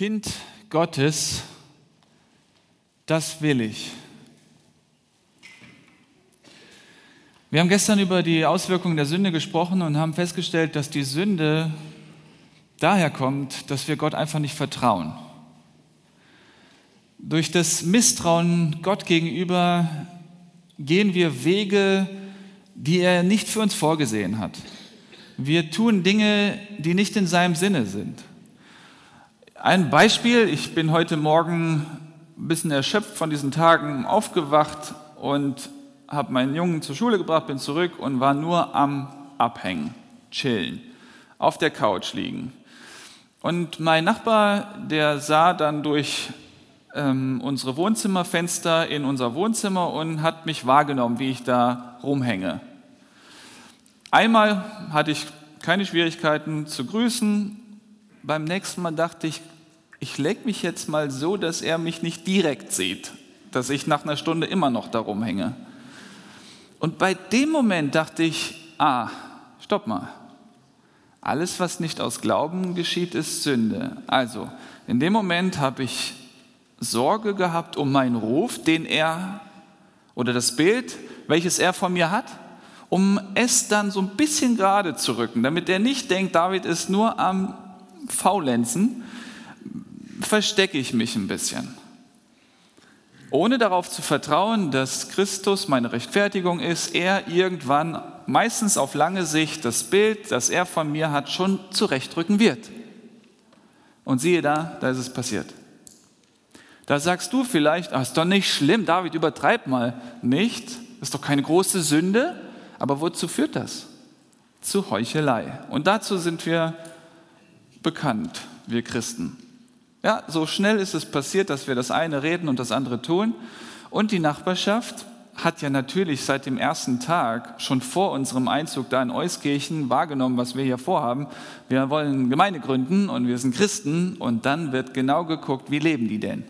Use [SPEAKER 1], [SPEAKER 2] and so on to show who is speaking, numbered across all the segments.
[SPEAKER 1] Kind Gottes, das will ich. Wir haben gestern über die Auswirkungen der Sünde gesprochen und haben festgestellt, dass die Sünde daher kommt, dass wir Gott einfach nicht vertrauen. Durch das Misstrauen Gott gegenüber gehen wir Wege, die er nicht für uns vorgesehen hat. Wir tun Dinge, die nicht in seinem Sinne sind. Ein Beispiel, ich bin heute Morgen ein bisschen erschöpft von diesen Tagen aufgewacht und habe meinen Jungen zur Schule gebracht, bin zurück und war nur am Abhängen, chillen, auf der Couch liegen. Und mein Nachbar, der sah dann durch ähm, unsere Wohnzimmerfenster in unser Wohnzimmer und hat mich wahrgenommen, wie ich da rumhänge. Einmal hatte ich keine Schwierigkeiten zu grüßen. Beim nächsten Mal dachte ich, ich leg mich jetzt mal so, dass er mich nicht direkt sieht, dass ich nach einer Stunde immer noch da rumhänge. Und bei dem Moment dachte ich, ah, stopp mal. Alles, was nicht aus Glauben geschieht, ist Sünde. Also, in dem Moment habe ich Sorge gehabt um meinen Ruf, den er oder das Bild, welches er von mir hat, um es dann so ein bisschen gerade zu rücken, damit er nicht denkt, David ist nur am Faulenzen, verstecke ich mich ein bisschen. Ohne darauf zu vertrauen, dass Christus meine Rechtfertigung ist, er irgendwann, meistens auf lange Sicht, das Bild, das er von mir hat, schon zurechtrücken wird. Und siehe da, da ist es passiert. Da sagst du vielleicht, ach, ist doch nicht schlimm, David, übertreib mal. Nicht, ist doch keine große Sünde, aber wozu führt das? Zu Heuchelei. Und dazu sind wir bekannt, wir Christen. Ja, so schnell ist es passiert, dass wir das eine reden und das andere tun. Und die Nachbarschaft hat ja natürlich seit dem ersten Tag, schon vor unserem Einzug da in Euskirchen, wahrgenommen, was wir hier vorhaben. Wir wollen Gemeinde gründen und wir sind Christen und dann wird genau geguckt, wie leben die denn?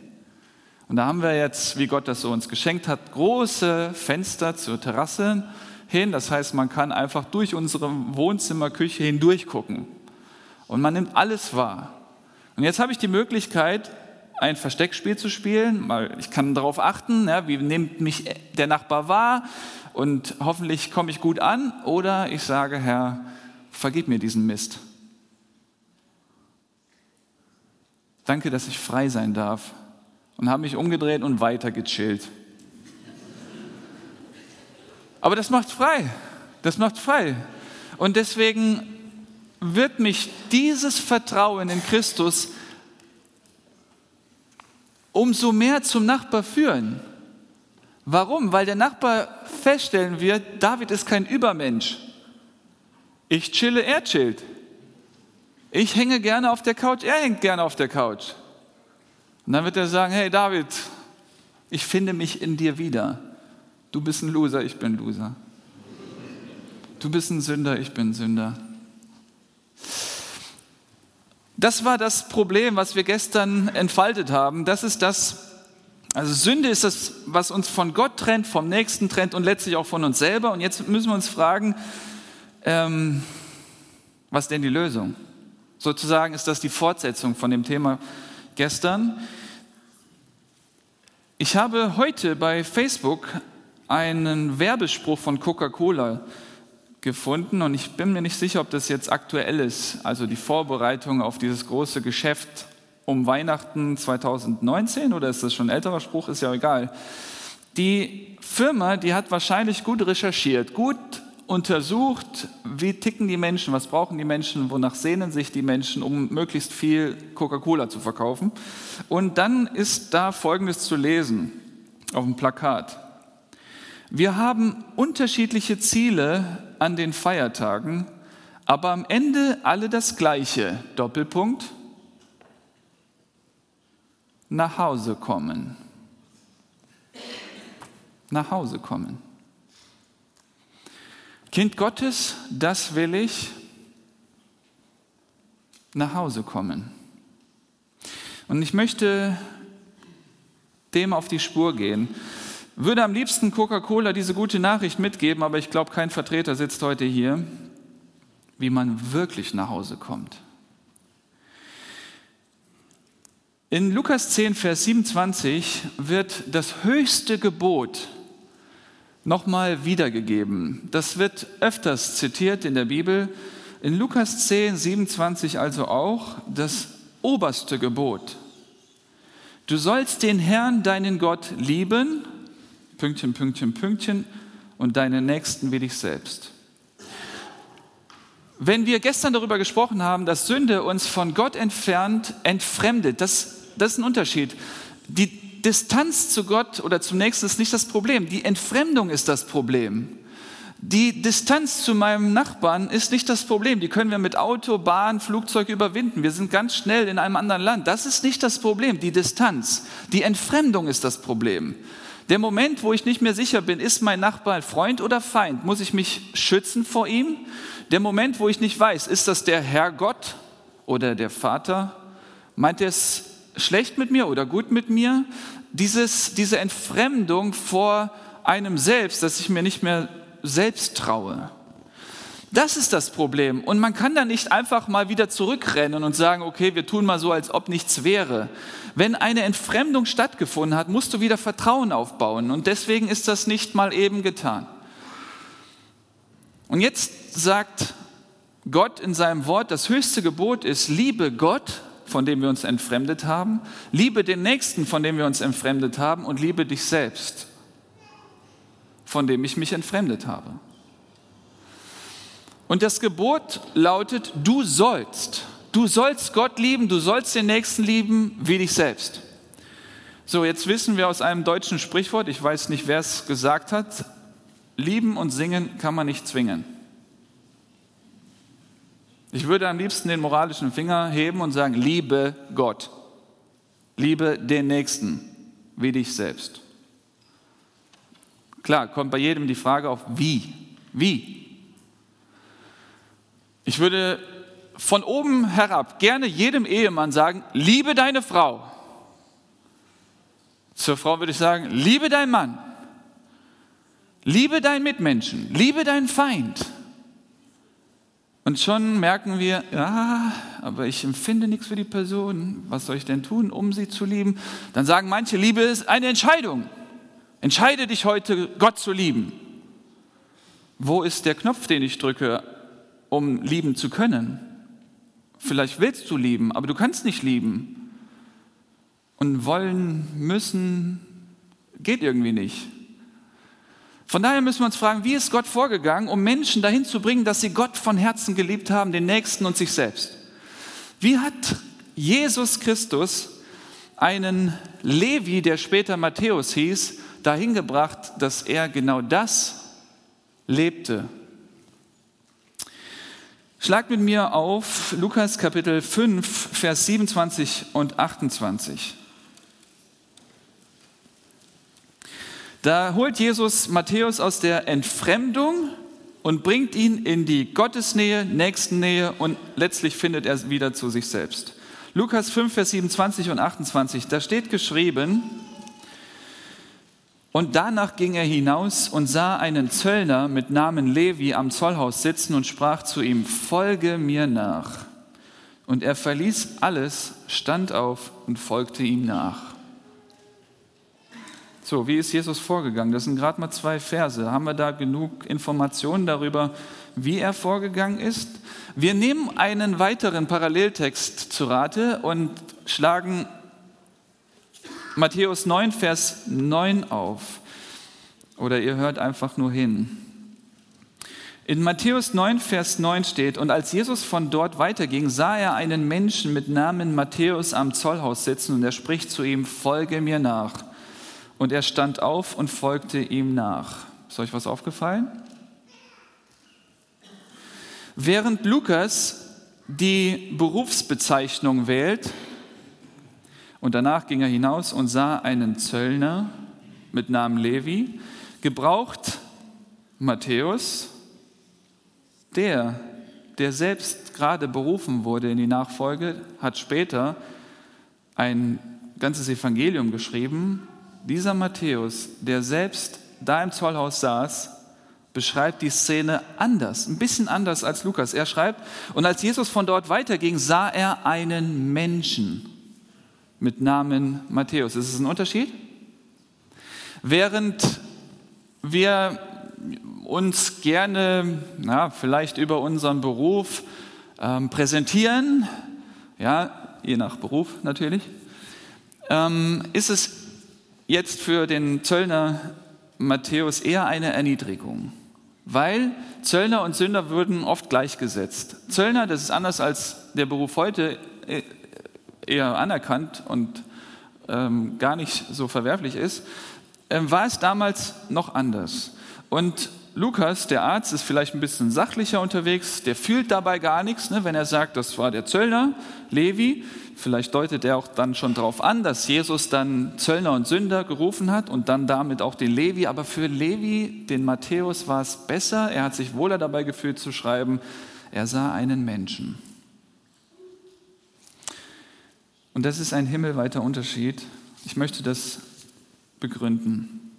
[SPEAKER 1] Und da haben wir jetzt, wie Gott das so uns geschenkt hat, große Fenster zur Terrasse hin. Das heißt, man kann einfach durch unsere Wohnzimmerküche hindurch gucken. Und man nimmt alles wahr. Und jetzt habe ich die Möglichkeit, ein Versteckspiel zu spielen. Ich kann darauf achten, ja, wie nimmt mich der Nachbar wahr und hoffentlich komme ich gut an. Oder ich sage, Herr, vergib mir diesen Mist. Danke, dass ich frei sein darf. Und habe mich umgedreht und weiter gechillt. Aber das macht frei. Das macht frei. Und deswegen wird mich dieses Vertrauen in Christus umso mehr zum Nachbar führen. Warum? Weil der Nachbar feststellen wird, David ist kein Übermensch. Ich chille, er chillt. Ich hänge gerne auf der Couch, er hängt gerne auf der Couch. Und dann wird er sagen, hey David, ich finde mich in dir wieder. Du bist ein Loser, ich bin Loser. Du bist ein Sünder, ich bin Sünder. Das war das Problem, was wir gestern entfaltet haben. Das ist das, also Sünde ist das, was uns von Gott trennt, vom Nächsten trennt und letztlich auch von uns selber. Und jetzt müssen wir uns fragen, ähm, was denn die Lösung? Sozusagen ist das die Fortsetzung von dem Thema gestern. Ich habe heute bei Facebook einen Werbespruch von Coca-Cola gefunden und ich bin mir nicht sicher, ob das jetzt aktuell ist, also die Vorbereitung auf dieses große Geschäft um Weihnachten 2019 oder ist das schon ein älterer Spruch, ist ja egal. Die Firma, die hat wahrscheinlich gut recherchiert, gut untersucht, wie ticken die Menschen, was brauchen die Menschen, wonach sehnen sich die Menschen, um möglichst viel Coca-Cola zu verkaufen. Und dann ist da Folgendes zu lesen auf dem Plakat. Wir haben unterschiedliche Ziele an den Feiertagen, aber am Ende alle das Gleiche. Doppelpunkt. Nach Hause kommen. Nach Hause kommen. Kind Gottes, das will ich. Nach Hause kommen. Und ich möchte dem auf die Spur gehen würde am liebsten Coca-Cola diese gute Nachricht mitgeben, aber ich glaube, kein Vertreter sitzt heute hier, wie man wirklich nach Hause kommt. In Lukas 10, Vers 27 wird das höchste Gebot nochmal wiedergegeben. Das wird öfters zitiert in der Bibel. In Lukas 10, 27 also auch das oberste Gebot. Du sollst den Herrn, deinen Gott, lieben, Pünktchen, Pünktchen, Pünktchen, und deinen Nächsten wie dich selbst. Wenn wir gestern darüber gesprochen haben, dass Sünde uns von Gott entfernt, entfremdet, das, das ist ein Unterschied. Die Distanz zu Gott oder zum Nächsten ist nicht das Problem, die Entfremdung ist das Problem. Die Distanz zu meinem Nachbarn ist nicht das Problem. Die können wir mit Auto, Bahn, Flugzeug überwinden. Wir sind ganz schnell in einem anderen Land. Das ist nicht das Problem. Die Distanz, die Entfremdung ist das Problem. Der Moment, wo ich nicht mehr sicher bin, ist mein Nachbar Freund oder Feind, muss ich mich schützen vor ihm. Der Moment, wo ich nicht weiß, ist das der Herr Gott oder der Vater, meint er es schlecht mit mir oder gut mit mir? Dieses, diese Entfremdung vor einem selbst, dass ich mir nicht mehr selbst traue. Das ist das Problem. Und man kann da nicht einfach mal wieder zurückrennen und sagen, okay, wir tun mal so, als ob nichts wäre. Wenn eine Entfremdung stattgefunden hat, musst du wieder Vertrauen aufbauen. Und deswegen ist das nicht mal eben getan. Und jetzt sagt Gott in seinem Wort, das höchste Gebot ist, liebe Gott, von dem wir uns entfremdet haben, liebe den Nächsten, von dem wir uns entfremdet haben, und liebe dich selbst, von dem ich mich entfremdet habe. Und das Gebot lautet, du sollst. Du sollst Gott lieben, du sollst den Nächsten lieben wie dich selbst. So, jetzt wissen wir aus einem deutschen Sprichwort, ich weiß nicht, wer es gesagt hat, lieben und singen kann man nicht zwingen. Ich würde am liebsten den moralischen Finger heben und sagen, liebe Gott, liebe den Nächsten wie dich selbst. Klar, kommt bei jedem die Frage auf, wie? Wie? Ich würde von oben herab gerne jedem Ehemann sagen, liebe deine Frau. Zur Frau würde ich sagen, liebe deinen Mann. Liebe deinen Mitmenschen. Liebe deinen Feind. Und schon merken wir, ja, aber ich empfinde nichts für die Person. Was soll ich denn tun, um sie zu lieben? Dann sagen manche, Liebe ist eine Entscheidung. Entscheide dich heute, Gott zu lieben. Wo ist der Knopf, den ich drücke? Um lieben zu können. Vielleicht willst du lieben, aber du kannst nicht lieben. Und wollen, müssen, geht irgendwie nicht. Von daher müssen wir uns fragen, wie ist Gott vorgegangen, um Menschen dahin zu bringen, dass sie Gott von Herzen geliebt haben, den Nächsten und sich selbst? Wie hat Jesus Christus einen Levi, der später Matthäus hieß, dahin gebracht, dass er genau das lebte Schlag mit mir auf Lukas Kapitel 5, Vers 27 und 28. Da holt Jesus Matthäus aus der Entfremdung und bringt ihn in die Gottesnähe, Nächstennähe und letztlich findet er wieder zu sich selbst. Lukas 5, Vers 27 und 28, da steht geschrieben, und danach ging er hinaus und sah einen Zöllner mit Namen Levi am Zollhaus sitzen und sprach zu ihm, folge mir nach. Und er verließ alles, stand auf und folgte ihm nach. So, wie ist Jesus vorgegangen? Das sind gerade mal zwei Verse. Haben wir da genug Informationen darüber, wie er vorgegangen ist? Wir nehmen einen weiteren Paralleltext zu Rate und schlagen Matthäus 9, Vers 9 auf. Oder ihr hört einfach nur hin. In Matthäus 9, Vers 9 steht, und als Jesus von dort weiterging, sah er einen Menschen mit Namen Matthäus am Zollhaus sitzen und er spricht zu ihm, folge mir nach. Und er stand auf und folgte ihm nach. Ist euch was aufgefallen? Während Lukas die Berufsbezeichnung wählt, und danach ging er hinaus und sah einen Zöllner mit Namen Levi, gebraucht Matthäus, der, der selbst gerade berufen wurde in die Nachfolge, hat später ein ganzes Evangelium geschrieben. Dieser Matthäus, der selbst da im Zollhaus saß, beschreibt die Szene anders, ein bisschen anders als Lukas. Er schreibt, und als Jesus von dort weiterging, sah er einen Menschen mit Namen Matthäus. Ist es ein Unterschied? Während wir uns gerne, na, vielleicht über unseren Beruf ähm, präsentieren, ja, je nach Beruf natürlich, ähm, ist es jetzt für den Zöllner Matthäus eher eine Erniedrigung, weil Zöllner und Sünder würden oft gleichgesetzt. Zöllner, das ist anders als der Beruf heute, äh, eher anerkannt und ähm, gar nicht so verwerflich ist, äh, war es damals noch anders. Und Lukas, der Arzt, ist vielleicht ein bisschen sachlicher unterwegs, der fühlt dabei gar nichts, ne, wenn er sagt, das war der Zöllner, Levi. Vielleicht deutet er auch dann schon darauf an, dass Jesus dann Zöllner und Sünder gerufen hat und dann damit auch den Levi. Aber für Levi, den Matthäus, war es besser. Er hat sich wohler dabei gefühlt zu schreiben, er sah einen Menschen. Und das ist ein himmelweiter Unterschied. Ich möchte das begründen.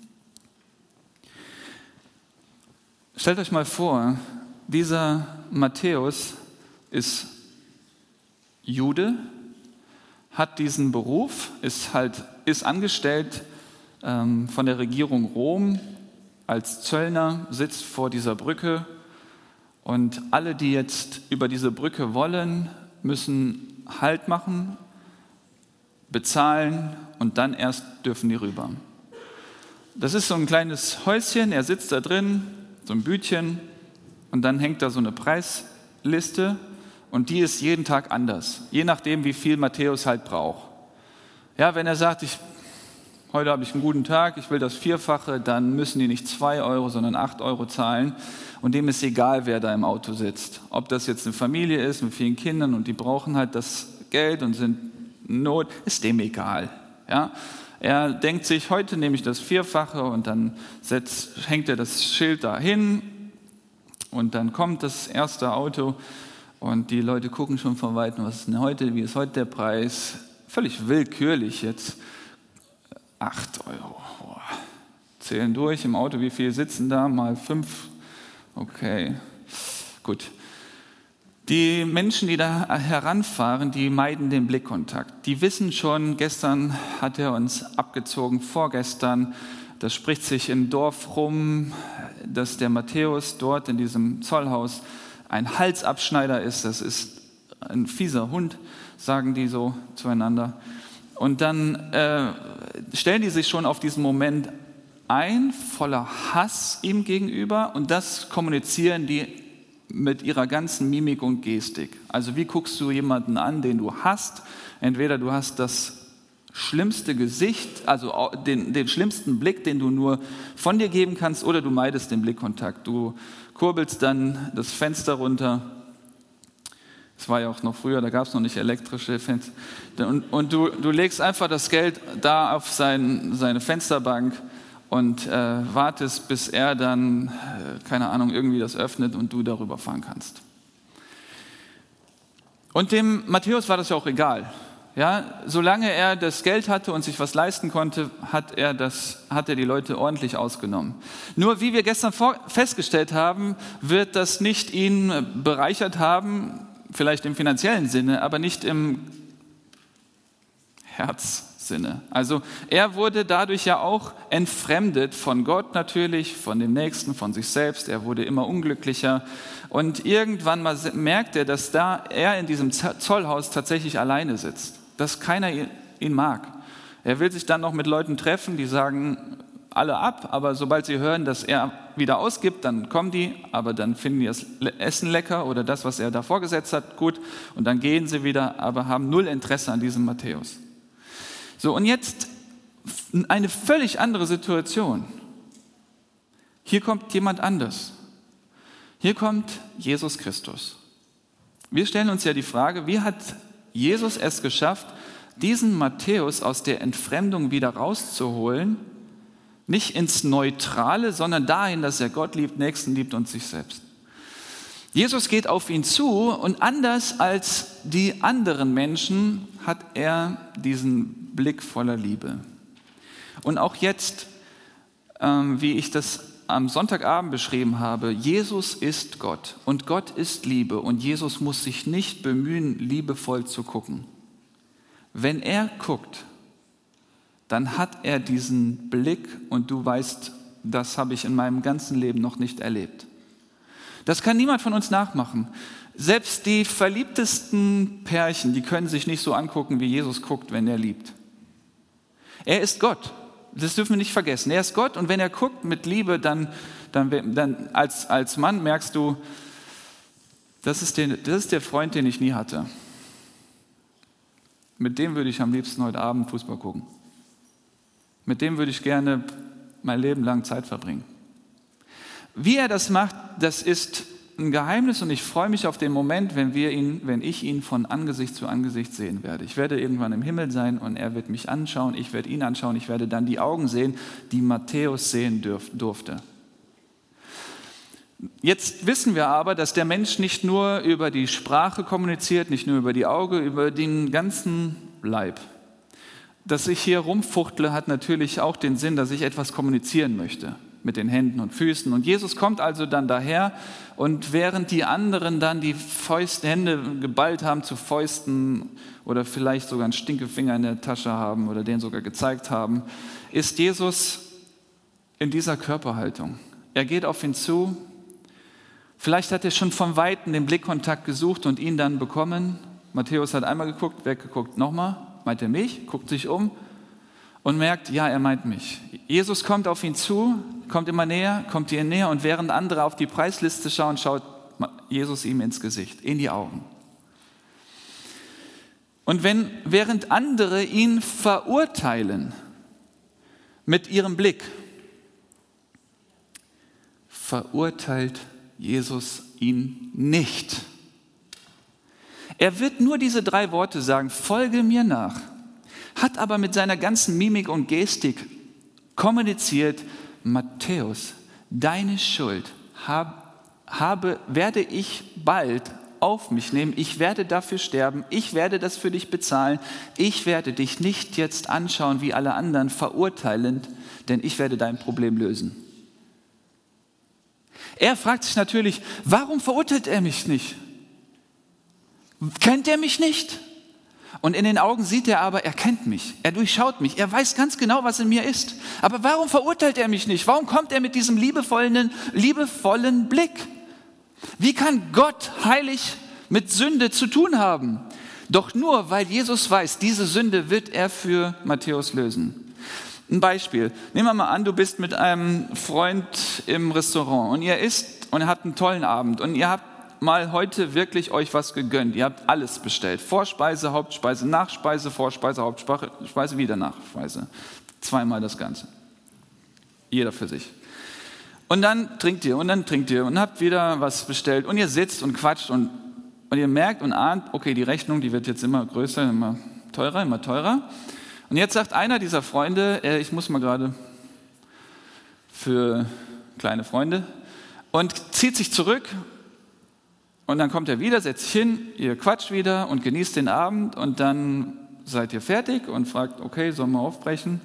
[SPEAKER 1] Stellt euch mal vor, dieser Matthäus ist Jude, hat diesen Beruf, ist, halt, ist angestellt ähm, von der Regierung Rom als Zöllner, sitzt vor dieser Brücke und alle, die jetzt über diese Brücke wollen, müssen Halt machen, bezahlen und dann erst dürfen die rüber. Das ist so ein kleines Häuschen, er sitzt da drin, so ein Bütchen und dann hängt da so eine Preisliste und die ist jeden Tag anders, je nachdem, wie viel Matthäus halt braucht. Ja, wenn er sagt, ich, heute habe ich einen guten Tag, ich will das Vierfache, dann müssen die nicht zwei Euro, sondern acht Euro zahlen und dem ist egal, wer da im Auto sitzt. Ob das jetzt eine Familie ist mit vielen Kindern und die brauchen halt das Geld und sind Not, ist dem egal. Ja? Er denkt sich, heute nehme ich das Vierfache und dann setzt, hängt er das Schild dahin und dann kommt das erste Auto und die Leute gucken schon von weitem, was ist denn heute, wie ist heute der Preis? Völlig willkürlich jetzt. Acht Euro. Boah. Zählen durch im Auto, wie viele sitzen da? Mal fünf. Okay, gut. Die Menschen, die da heranfahren, die meiden den Blickkontakt. Die wissen schon, gestern hat er uns abgezogen, vorgestern. Das spricht sich im Dorf rum, dass der Matthäus dort in diesem Zollhaus ein Halsabschneider ist. Das ist ein fieser Hund, sagen die so zueinander. Und dann äh, stellen die sich schon auf diesen Moment ein, voller Hass ihm gegenüber. Und das kommunizieren die mit ihrer ganzen Mimik und Gestik. Also wie guckst du jemanden an, den du hast? Entweder du hast das schlimmste Gesicht, also den, den schlimmsten Blick, den du nur von dir geben kannst, oder du meidest den Blickkontakt. Du kurbelst dann das Fenster runter. Das war ja auch noch früher, da gab es noch nicht elektrische Fenster. Und, und du, du legst einfach das Geld da auf sein, seine Fensterbank und äh, wartest, bis er dann, äh, keine Ahnung, irgendwie das öffnet und du darüber fahren kannst. Und dem Matthäus war das ja auch egal. Ja, solange er das Geld hatte und sich was leisten konnte, hat er, das, hat er die Leute ordentlich ausgenommen. Nur wie wir gestern vor, festgestellt haben, wird das nicht ihn bereichert haben, vielleicht im finanziellen Sinne, aber nicht im Herz Sinne. Also er wurde dadurch ja auch entfremdet von Gott natürlich, von dem Nächsten, von sich selbst. Er wurde immer unglücklicher. Und irgendwann mal merkt er, dass da er in diesem Zollhaus tatsächlich alleine sitzt, dass keiner ihn mag. Er will sich dann noch mit Leuten treffen, die sagen alle ab, aber sobald sie hören, dass er wieder ausgibt, dann kommen die, aber dann finden die das Essen lecker oder das, was er da vorgesetzt hat, gut und dann gehen sie wieder, aber haben null Interesse an diesem Matthäus. So, und jetzt eine völlig andere Situation. Hier kommt jemand anders. Hier kommt Jesus Christus. Wir stellen uns ja die Frage, wie hat Jesus es geschafft, diesen Matthäus aus der Entfremdung wieder rauszuholen, nicht ins Neutrale, sondern dahin, dass er Gott liebt, Nächsten liebt und sich selbst. Jesus geht auf ihn zu und anders als die anderen Menschen hat er diesen Blick voller Liebe. Und auch jetzt, ähm, wie ich das am Sonntagabend beschrieben habe, Jesus ist Gott und Gott ist Liebe und Jesus muss sich nicht bemühen, liebevoll zu gucken. Wenn er guckt, dann hat er diesen Blick und du weißt, das habe ich in meinem ganzen Leben noch nicht erlebt. Das kann niemand von uns nachmachen. Selbst die verliebtesten Pärchen, die können sich nicht so angucken, wie Jesus guckt, wenn er liebt. Er ist Gott. Das dürfen wir nicht vergessen. Er ist Gott und wenn er guckt mit Liebe, dann, dann, dann als, als Mann merkst du, das ist, der, das ist der Freund, den ich nie hatte. Mit dem würde ich am liebsten heute Abend Fußball gucken. Mit dem würde ich gerne mein Leben lang Zeit verbringen. Wie er das macht, das ist ein Geheimnis und ich freue mich auf den Moment, wenn, wir ihn, wenn ich ihn von Angesicht zu Angesicht sehen werde. Ich werde irgendwann im Himmel sein und er wird mich anschauen, ich werde ihn anschauen, ich werde dann die Augen sehen, die Matthäus sehen durfte. Jetzt wissen wir aber, dass der Mensch nicht nur über die Sprache kommuniziert, nicht nur über die Augen, über den ganzen Leib. Dass ich hier rumfuchtle, hat natürlich auch den Sinn, dass ich etwas kommunizieren möchte mit den Händen und Füßen. Und Jesus kommt also dann daher und während die anderen dann die Fäuste, Hände geballt haben zu Fäusten oder vielleicht sogar einen Stinkefinger in der Tasche haben oder den sogar gezeigt haben, ist Jesus in dieser Körperhaltung. Er geht auf ihn zu. Vielleicht hat er schon von Weitem den Blickkontakt gesucht und ihn dann bekommen. Matthäus hat einmal geguckt, weggeguckt, nochmal, meint er mich, guckt sich um und merkt, ja, er meint mich. Jesus kommt auf ihn zu, kommt immer näher, kommt ihr näher und während andere auf die Preisliste schauen, schaut Jesus ihm ins Gesicht, in die Augen. Und wenn während andere ihn verurteilen mit ihrem Blick, verurteilt Jesus ihn nicht. Er wird nur diese drei Worte sagen, folge mir nach hat aber mit seiner ganzen Mimik und Gestik kommuniziert, Matthäus, deine Schuld habe, werde ich bald auf mich nehmen, ich werde dafür sterben, ich werde das für dich bezahlen, ich werde dich nicht jetzt anschauen wie alle anderen verurteilend, denn ich werde dein Problem lösen. Er fragt sich natürlich, warum verurteilt er mich nicht? Kennt er mich nicht? Und in den Augen sieht er aber, er kennt mich, er durchschaut mich, er weiß ganz genau, was in mir ist. Aber warum verurteilt er mich nicht? Warum kommt er mit diesem liebevollen, liebevollen Blick? Wie kann Gott heilig mit Sünde zu tun haben? Doch nur, weil Jesus weiß, diese Sünde wird er für Matthäus lösen. Ein Beispiel. Nehmen wir mal an, du bist mit einem Freund im Restaurant und ihr isst und habt einen tollen Abend und ihr habt mal heute wirklich euch was gegönnt. Ihr habt alles bestellt. Vorspeise, Hauptspeise, Nachspeise, Vorspeise, Hauptspeise, wieder Nachspeise. Zweimal das Ganze. Jeder für sich. Und dann trinkt ihr und dann trinkt ihr und habt wieder was bestellt und ihr sitzt und quatscht und, und ihr merkt und ahnt, okay, die Rechnung, die wird jetzt immer größer, immer teurer, immer teurer. Und jetzt sagt einer dieser Freunde, äh, ich muss mal gerade für kleine Freunde und zieht sich zurück und dann kommt er wieder, setzt sich hin, ihr quatscht wieder und genießt den Abend und dann seid ihr fertig und fragt, okay, sollen wir aufbrechen?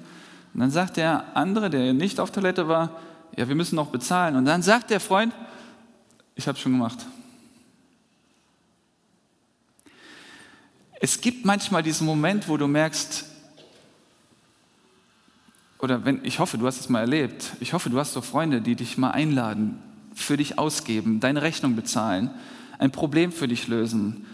[SPEAKER 1] Und dann sagt der andere, der nicht auf Toilette war, ja, wir müssen noch bezahlen. Und dann sagt der Freund, ich habe schon gemacht. Es gibt manchmal diesen Moment, wo du merkst, oder wenn, ich hoffe, du hast es mal erlebt, ich hoffe, du hast so Freunde, die dich mal einladen, für dich ausgeben, deine Rechnung bezahlen ein Problem für dich lösen.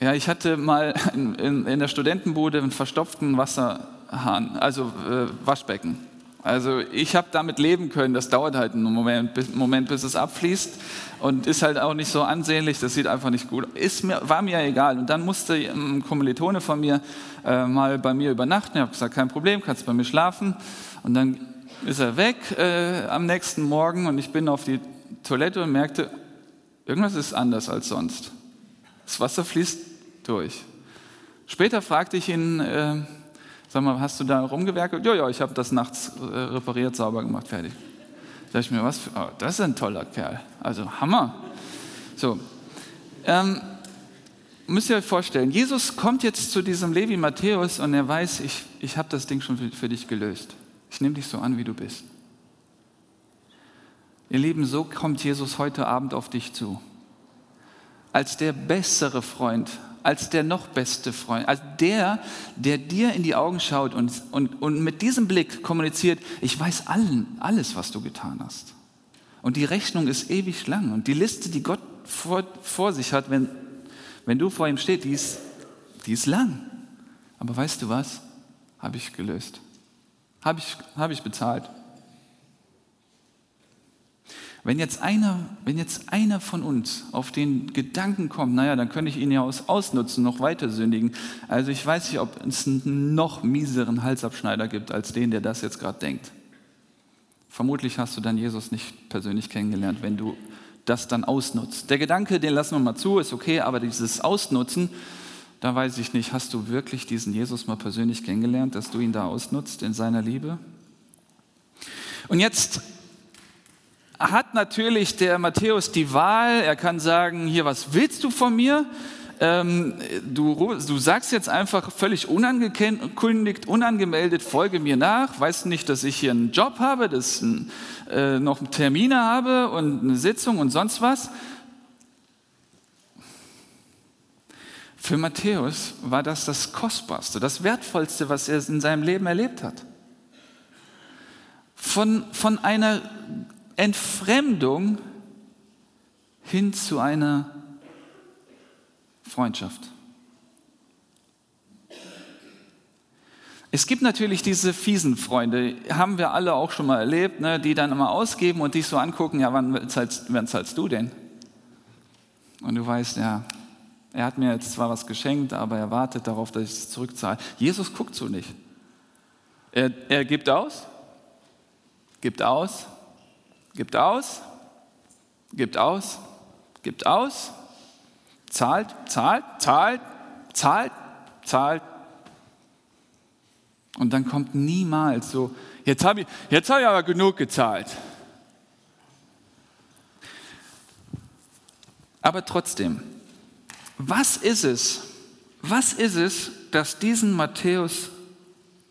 [SPEAKER 1] Ja, ich hatte mal in, in, in der Studentenbude einen verstopften Wasserhahn, also äh, Waschbecken. Also ich habe damit leben können, das dauert halt einen Moment bis, Moment, bis es abfließt und ist halt auch nicht so ansehnlich, das sieht einfach nicht gut aus. War mir egal. Und dann musste ein Kommilitone von mir äh, mal bei mir übernachten. Ich habe gesagt, kein Problem, kannst bei mir schlafen. Und dann ist er weg äh, am nächsten Morgen und ich bin auf die Toilette und merkte, Irgendwas ist anders als sonst. Das Wasser fließt durch. Später fragte ich ihn, äh, sag mal, hast du da rumgewerkelt? Ja, ja, ich habe das nachts äh, repariert, sauber gemacht, fertig. Da dachte ich mir, was? Für, oh, das ist ein toller Kerl. Also Hammer. So, ähm, müsst ihr euch vorstellen, Jesus kommt jetzt zu diesem Levi Matthäus und er weiß, ich, ich habe das Ding schon für, für dich gelöst. Ich nehme dich so an, wie du bist. Ihr Lieben, so kommt Jesus heute Abend auf dich zu. Als der bessere Freund, als der noch beste Freund, als der, der dir in die Augen schaut und, und, und mit diesem Blick kommuniziert, ich weiß allen, alles, was du getan hast. Und die Rechnung ist ewig lang. Und die Liste, die Gott vor, vor sich hat, wenn, wenn du vor ihm stehst, die ist, die ist lang. Aber weißt du was? Habe ich gelöst. Habe ich, hab ich bezahlt. Wenn jetzt, einer, wenn jetzt einer von uns auf den Gedanken kommt, naja, dann könnte ich ihn ja aus, ausnutzen, noch weiter sündigen. Also ich weiß nicht, ob es einen noch mieseren Halsabschneider gibt, als den, der das jetzt gerade denkt. Vermutlich hast du dann Jesus nicht persönlich kennengelernt, wenn du das dann ausnutzt. Der Gedanke, den lassen wir mal zu, ist okay, aber dieses Ausnutzen, da weiß ich nicht, hast du wirklich diesen Jesus mal persönlich kennengelernt, dass du ihn da ausnutzt in seiner Liebe? Und jetzt hat natürlich der Matthäus die Wahl, er kann sagen, hier, was willst du von mir? Ähm, du, du sagst jetzt einfach völlig unangekündigt, unangemeldet, folge mir nach, weißt nicht, dass ich hier einen Job habe, dass äh, noch Termine habe und eine Sitzung und sonst was. Für Matthäus war das das Kostbarste, das Wertvollste, was er in seinem Leben erlebt hat. Von, von einer Entfremdung hin zu einer Freundschaft. Es gibt natürlich diese fiesen Freunde, haben wir alle auch schon mal erlebt, ne, die dann immer ausgeben und dich so angucken, ja, wann zahlst, wann zahlst du denn? Und du weißt, ja, er hat mir jetzt zwar was geschenkt, aber er wartet darauf, dass ich es zurückzahle. Jesus guckt so nicht. Er, er gibt aus, gibt aus, gibt aus, gibt aus, gibt aus, zahlt, zahlt, zahlt, zahlt, zahlt. Und dann kommt niemals so, jetzt habe ich, jetzt hab ich aber genug gezahlt. Aber trotzdem, was ist es, was ist es, das diesen Matthäus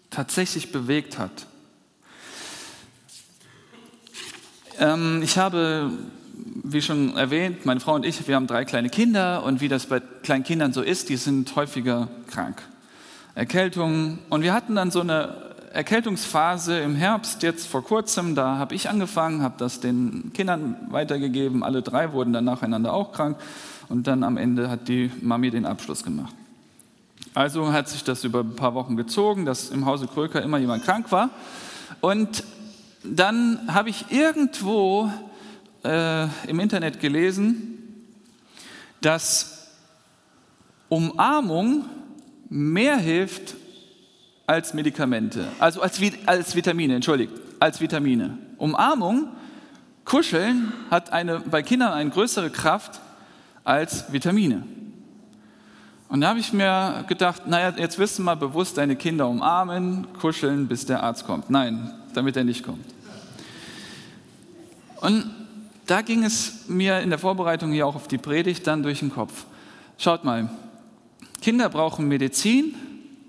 [SPEAKER 1] tatsächlich bewegt hat? Ähm, ich habe, wie schon erwähnt, meine Frau und ich, wir haben drei kleine Kinder und wie das bei kleinen Kindern so ist, die sind häufiger krank. Erkältungen. Und wir hatten dann so eine Erkältungsphase im Herbst, jetzt vor kurzem, da habe ich angefangen, habe das den Kindern weitergegeben. Alle drei wurden dann nacheinander auch krank. Und dann am Ende hat die Mami den Abschluss gemacht. Also hat sich das über ein paar Wochen gezogen, dass im Hause Kröker immer jemand krank war. Und dann habe ich irgendwo äh, im Internet gelesen, dass Umarmung mehr hilft als Medikamente, also als, als Vitamine, entschuldigt, als Vitamine. Umarmung, Kuscheln hat eine, bei Kindern eine größere Kraft als Vitamine. Und da habe ich mir gedacht, naja, jetzt wirst du mal bewusst deine Kinder umarmen, kuscheln, bis der Arzt kommt. Nein, damit er nicht kommt. Und da ging es mir in der Vorbereitung hier auch auf die Predigt dann durch den Kopf. Schaut mal, Kinder brauchen Medizin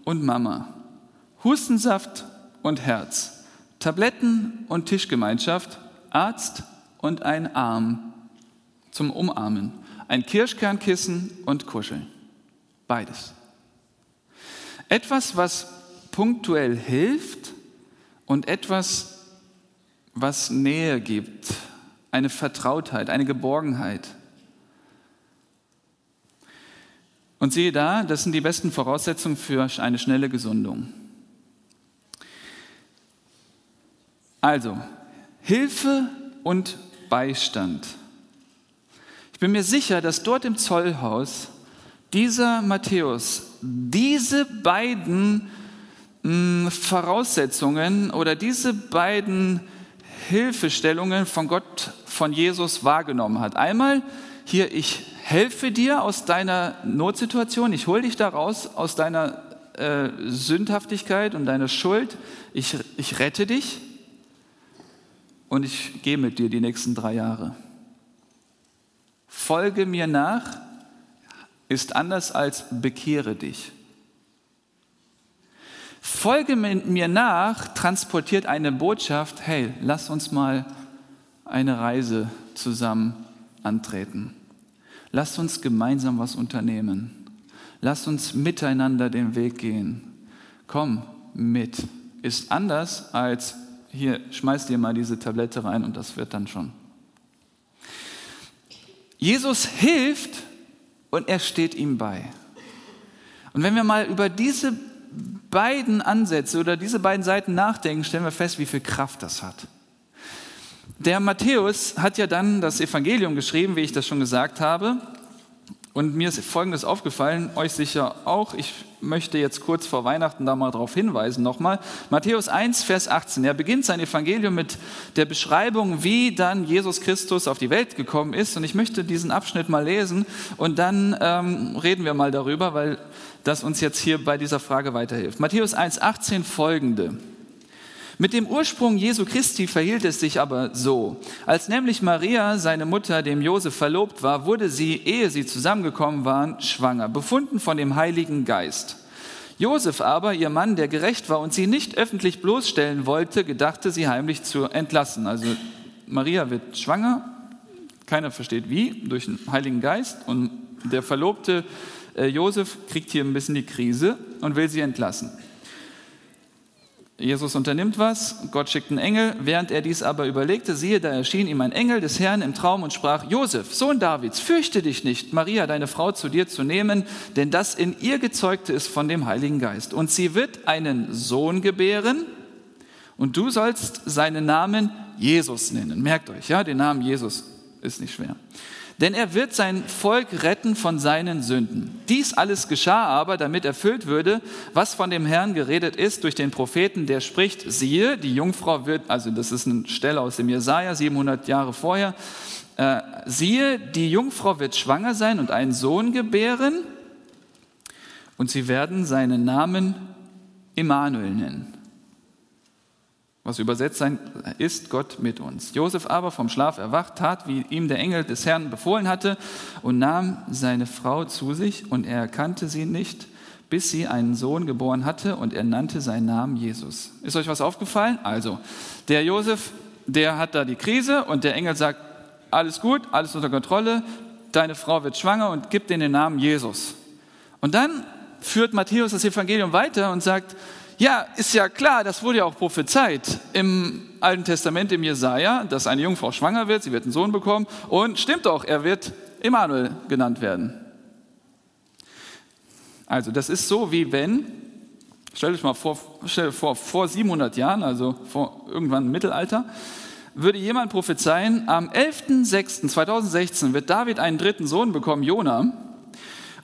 [SPEAKER 1] und Mama, Hustensaft und Herz, Tabletten und Tischgemeinschaft, Arzt und ein Arm zum Umarmen, ein Kirschkernkissen und Kuscheln. Beides. Etwas, was punktuell hilft und etwas, was Nähe gibt, eine Vertrautheit, eine Geborgenheit. Und siehe da, das sind die besten Voraussetzungen für eine schnelle Gesundung. Also, Hilfe und Beistand. Ich bin mir sicher, dass dort im Zollhaus dieser Matthäus diese beiden Voraussetzungen oder diese beiden Hilfestellungen von Gott, von Jesus wahrgenommen hat. Einmal hier, ich helfe dir aus deiner Notsituation, ich hole dich da raus aus deiner äh, Sündhaftigkeit und deiner Schuld, ich, ich rette dich und ich gehe mit dir die nächsten drei Jahre. Folge mir nach ist anders als bekehre dich. Folge mir nach transportiert eine Botschaft, hey, lass uns mal eine Reise zusammen antreten. Lass uns gemeinsam was unternehmen. Lass uns miteinander den Weg gehen. Komm mit. Ist anders als hier, schmeiß dir mal diese Tablette rein und das wird dann schon. Jesus hilft und er steht ihm bei. Und wenn wir mal über diese beiden Ansätze oder diese beiden Seiten nachdenken, stellen wir fest, wie viel Kraft das hat. Der Matthäus hat ja dann das Evangelium geschrieben, wie ich das schon gesagt habe. Und mir ist Folgendes aufgefallen, euch sicher auch. Ich möchte jetzt kurz vor Weihnachten da mal darauf hinweisen nochmal. Matthäus 1, Vers 18. Er beginnt sein Evangelium mit der Beschreibung, wie dann Jesus Christus auf die Welt gekommen ist. Und ich möchte diesen Abschnitt mal lesen und dann ähm, reden wir mal darüber, weil das uns jetzt hier bei dieser Frage weiterhilft. Matthäus 1, 18 folgende. Mit dem Ursprung Jesu Christi verhielt es sich aber so. Als nämlich Maria, seine Mutter, dem Josef verlobt war, wurde sie, ehe sie zusammengekommen waren, schwanger, befunden von dem Heiligen Geist. Josef aber, ihr Mann, der gerecht war und sie nicht öffentlich bloßstellen wollte, gedachte sie heimlich zu entlassen. Also Maria wird schwanger, keiner versteht wie, durch den Heiligen Geist und der Verlobte äh, Josef kriegt hier ein bisschen die Krise und will sie entlassen. Jesus unternimmt was, Gott schickt einen Engel. Während er dies aber überlegte, siehe, da erschien ihm ein Engel des Herrn im Traum und sprach, Josef, Sohn Davids, fürchte dich nicht, Maria, deine Frau, zu dir zu nehmen, denn das in ihr gezeugte ist von dem Heiligen Geist. Und sie wird einen Sohn gebären und du sollst seinen Namen Jesus nennen. Merkt euch, ja, den Namen Jesus ist nicht schwer denn er wird sein Volk retten von seinen Sünden. Dies alles geschah aber, damit erfüllt würde, was von dem Herrn geredet ist durch den Propheten, der spricht, siehe, die Jungfrau wird, also das ist eine Stelle aus dem Jesaja, 700 Jahre vorher, äh, siehe, die Jungfrau wird schwanger sein und einen Sohn gebären und sie werden seinen Namen Immanuel nennen was übersetzt sein ist Gott mit uns. Josef aber vom Schlaf erwacht, tat, wie ihm der Engel des Herrn befohlen hatte und nahm seine Frau zu sich und er erkannte sie nicht, bis sie einen Sohn geboren hatte und er nannte seinen Namen Jesus. Ist euch was aufgefallen? Also, der Josef, der hat da die Krise und der Engel sagt, alles gut, alles unter Kontrolle, deine Frau wird schwanger und gibt den Namen Jesus. Und dann führt Matthäus das Evangelium weiter und sagt, ja, ist ja klar, das wurde ja auch prophezeit im Alten Testament, im Jesaja, dass eine Jungfrau schwanger wird, sie wird einen Sohn bekommen und stimmt doch, er wird Immanuel genannt werden. Also, das ist so wie wenn, stellt euch mal vor, stellt euch vor, vor 700 Jahren, also vor irgendwann im Mittelalter, würde jemand prophezeien, am 11.06.2016 wird David einen dritten Sohn bekommen, Jonah.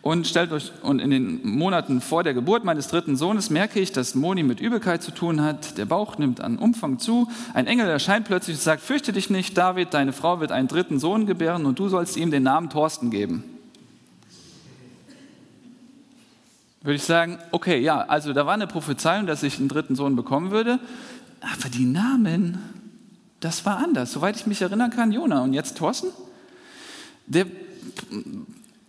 [SPEAKER 1] Und stellt euch, und in den Monaten vor der Geburt meines dritten Sohnes merke ich, dass Moni mit Übelkeit zu tun hat. Der Bauch nimmt an Umfang zu. Ein Engel erscheint plötzlich und sagt, fürchte dich nicht, David, deine Frau wird einen dritten Sohn gebären und du sollst ihm den Namen Thorsten geben. Würde ich sagen, okay, ja, also da war eine Prophezeiung, dass ich einen dritten Sohn bekommen würde. Aber die Namen, das war anders. Soweit ich mich erinnern kann, Jona. Und jetzt Thorsten? Der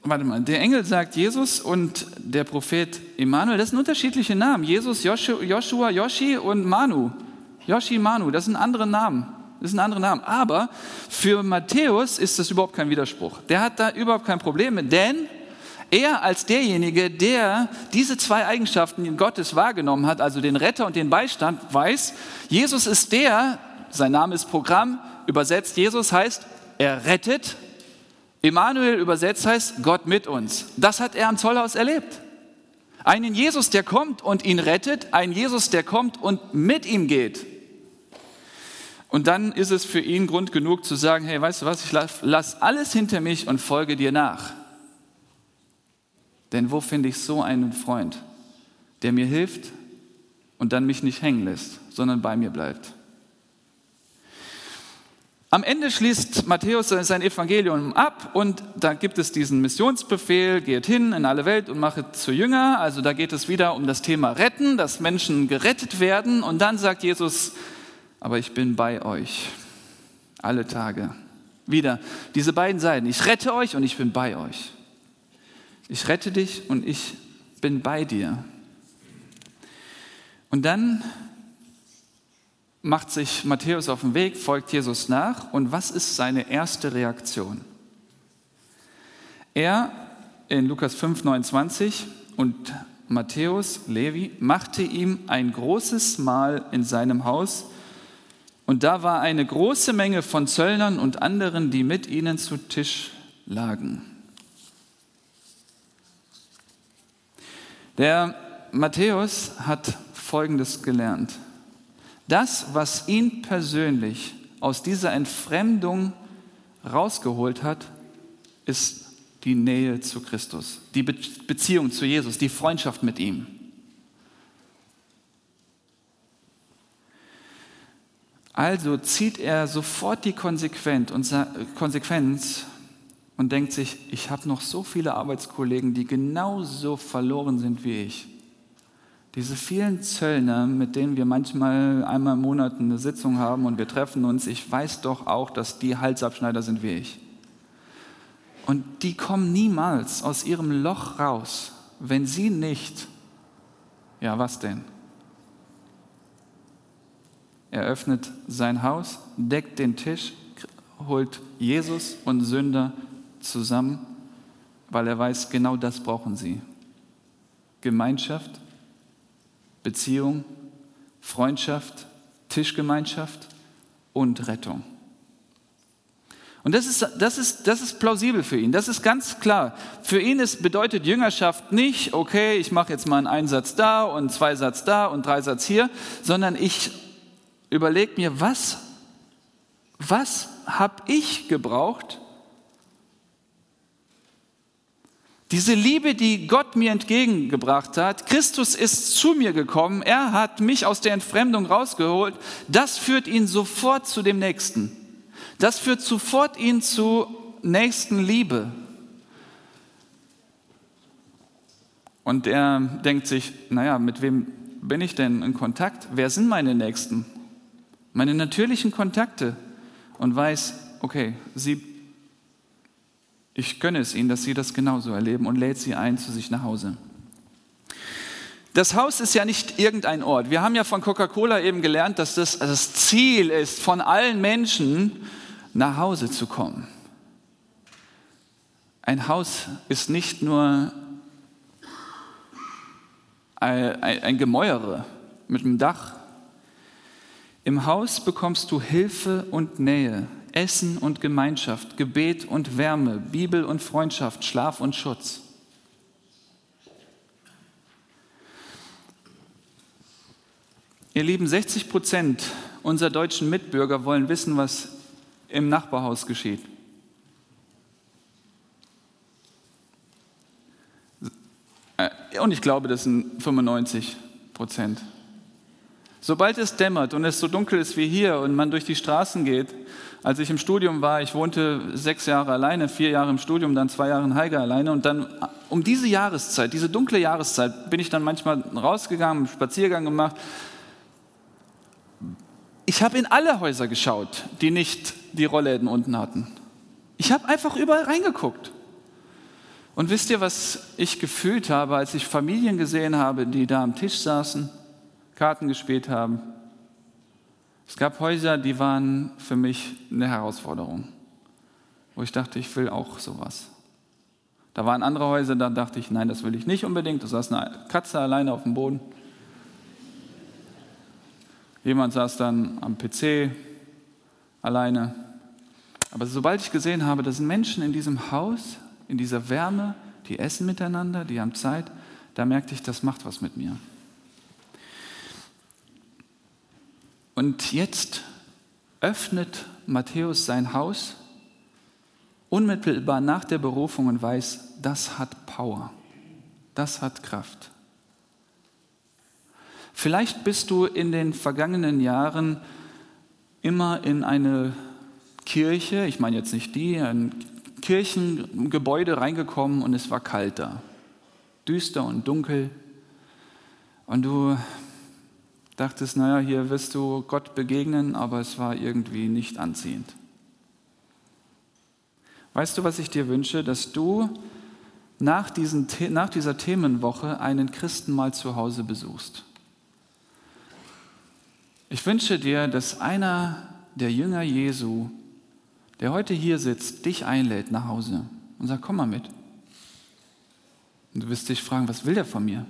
[SPEAKER 1] warte mal, der Engel sagt Jesus und der Prophet Immanuel, das sind unterschiedliche Namen. Jesus, Joshua, Yoshi und Manu. Yoshi, Manu, das sind andere Namen. Das sind andere Namen. Aber für Matthäus ist das überhaupt kein Widerspruch. Der hat da überhaupt kein Problem mit, denn er als derjenige, der diese zwei Eigenschaften Gottes wahrgenommen hat, also den Retter und den Beistand, weiß, Jesus ist der, sein Name ist Programm, übersetzt Jesus heißt, er rettet Immanuel übersetzt heißt Gott mit uns. Das hat er am Zollhaus erlebt. Einen Jesus, der kommt und ihn rettet, einen Jesus, der kommt und mit ihm geht. Und dann ist es für ihn Grund genug zu sagen, hey, weißt du was, ich lass alles hinter mich und folge dir nach. Denn wo finde ich so einen Freund, der mir hilft und dann mich nicht hängen lässt, sondern bei mir bleibt? Am Ende schließt Matthäus sein Evangelium ab und da gibt es diesen Missionsbefehl, geht hin in alle Welt und mache zu Jünger. Also da geht es wieder um das Thema Retten, dass Menschen gerettet werden. Und dann sagt Jesus, aber ich bin bei euch alle Tage. Wieder diese beiden Seiten. Ich rette euch und ich bin bei euch. Ich rette dich und ich bin bei dir. Und dann macht sich Matthäus auf den Weg, folgt Jesus nach und was ist seine erste Reaktion? Er in Lukas 5, 29 und Matthäus, Levi, machte ihm ein großes Mahl in seinem Haus, und da war eine große Menge von Zöllnern und anderen, die mit ihnen zu Tisch lagen. Der Matthäus hat Folgendes gelernt. Das, was ihn persönlich aus dieser Entfremdung rausgeholt hat, ist die Nähe zu Christus, die Beziehung zu Jesus, die Freundschaft mit ihm. Also zieht er sofort die Konsequenz und, denkt sich, ich habe noch so viele Arbeitskollegen, die genauso verloren sind wie ich. Diese vielen Zöllner, mit denen wir manchmal einmal im Monat eine Sitzung haben und wir treffen uns, ich weiß doch auch, dass die Halsabschneider sind wie ich. Und die kommen niemals aus ihrem Loch raus, wenn sie nicht, ja was denn? Er öffnet sein Haus, deckt den Tisch, holt Jesus und Sünder zusammen, weil er weiß, genau das brauchen sie. Gemeinschaft, Beziehung, Freundschaft, Tischgemeinschaft und Rettung. Und das ist, das, ist, das ist plausibel für ihn, das ist ganz klar. Für ihn ist, bedeutet Jüngerschaft nicht, okay, ich mache jetzt mal einen Einsatz da und zwei Satz da und drei Satz hier, sondern ich überlege mir, was, was habe ich gebraucht, Diese Liebe, die Gott mir entgegengebracht hat, Christus ist zu mir gekommen, er hat mich aus der Entfremdung rausgeholt, das führt ihn sofort zu dem Nächsten. Das führt sofort ihn zu Nächstenliebe. Und er denkt sich, naja, mit wem bin ich denn in Kontakt? Wer sind meine Nächsten? Meine natürlichen Kontakte. Und weiß, okay, sie ich gönne es ihnen, dass sie das genauso erleben und lädt sie ein zu sich nach Hause. Das Haus ist ja nicht irgendein Ort. Wir haben ja von Coca-Cola eben gelernt, dass das das Ziel ist, von allen Menschen nach Hause zu kommen. Ein Haus ist nicht nur ein Gemäuere mit einem Dach. Im Haus bekommst du Hilfe und Nähe. Essen und Gemeinschaft, Gebet und Wärme, Bibel und Freundschaft, Schlaf und Schutz. Ihr Lieben, 60 Prozent unserer deutschen Mitbürger wollen wissen, was im Nachbarhaus geschieht. Äh, und ich glaube, das sind 95 Prozent. Sobald es dämmert und es so dunkel ist wie hier und man durch die Straßen geht, als ich im Studium war, ich wohnte sechs Jahre alleine, vier Jahre im Studium, dann zwei Jahre in Heige alleine und dann um diese Jahreszeit, diese dunkle Jahreszeit, bin ich dann manchmal rausgegangen, einen Spaziergang gemacht. Ich habe in alle Häuser geschaut, die nicht die Rollläden unten hatten. Ich habe einfach überall reingeguckt. Und wisst ihr, was ich gefühlt habe, als ich Familien gesehen habe, die da am Tisch saßen, Karten gespielt haben, es gab Häuser, die waren für mich eine Herausforderung, wo ich dachte, ich will auch sowas. Da waren andere Häuser, da dachte ich, nein, das will ich nicht unbedingt. Da saß eine Katze alleine auf dem Boden. Jemand saß dann am PC alleine. Aber sobald ich gesehen habe, das sind Menschen in diesem Haus, in dieser Wärme, die essen miteinander, die haben Zeit, da merkte ich, das macht was mit mir. Und jetzt öffnet Matthäus sein Haus unmittelbar nach der Berufung und weiß, das hat Power, das hat Kraft. Vielleicht bist du in den vergangenen Jahren immer in eine Kirche, ich meine jetzt nicht die, ein Kirchengebäude reingekommen und es war kalt da, düster und dunkel. Und du dachtest, naja, hier wirst du Gott begegnen, aber es war irgendwie nicht anziehend. Weißt du, was ich dir wünsche? Dass du nach, diesen, nach dieser Themenwoche einen Christen mal zu Hause besuchst. Ich wünsche dir, dass einer der Jünger Jesu, der heute hier sitzt, dich einlädt nach Hause und sagt, komm mal mit. Und du wirst dich fragen, was will der von mir?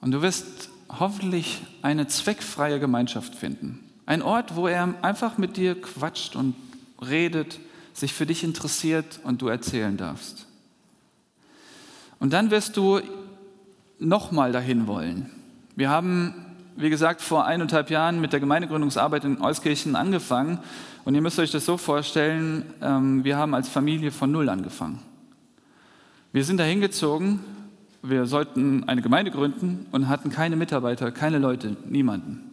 [SPEAKER 1] Und du wirst hoffentlich eine zweckfreie Gemeinschaft finden. Ein Ort, wo er einfach mit dir quatscht und redet, sich für dich interessiert und du erzählen darfst. Und dann wirst du nochmal dahin wollen. Wir haben, wie gesagt, vor eineinhalb Jahren mit der Gemeindegründungsarbeit in Euskirchen angefangen. Und ihr müsst euch das so vorstellen, ähm, wir haben als Familie von Null angefangen. Wir sind da hingezogen, wir sollten eine Gemeinde gründen und hatten keine Mitarbeiter, keine Leute, niemanden.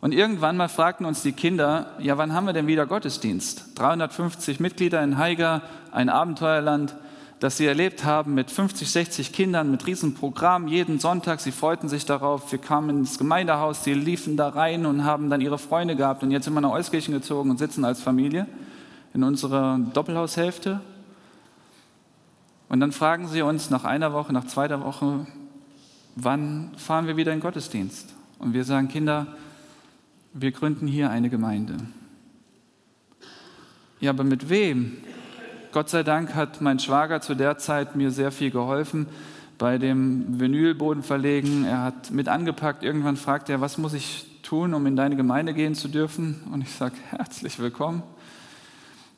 [SPEAKER 1] Und irgendwann mal fragten uns die Kinder, ja, wann haben wir denn wieder Gottesdienst? 350 Mitglieder in Haiger, ein Abenteuerland, das sie erlebt haben mit 50, 60 Kindern, mit Riesenprogramm, jeden Sonntag. Sie freuten sich darauf. Wir kamen ins Gemeindehaus, sie liefen da rein und haben dann ihre Freunde gehabt. Und jetzt sind wir nach Euskirchen gezogen und sitzen als Familie in unserer Doppelhaushälfte. Und dann fragen sie uns nach einer Woche, nach zweiter Woche, wann fahren wir wieder in Gottesdienst? Und wir sagen, Kinder, wir gründen hier eine Gemeinde. Ja, aber mit wem? Gott sei Dank hat mein Schwager zu der Zeit mir sehr viel geholfen bei dem Vinylboden verlegen. Er hat mit angepackt. Irgendwann fragt er, was muss ich tun, um in deine Gemeinde gehen zu dürfen? Und ich sage, herzlich willkommen.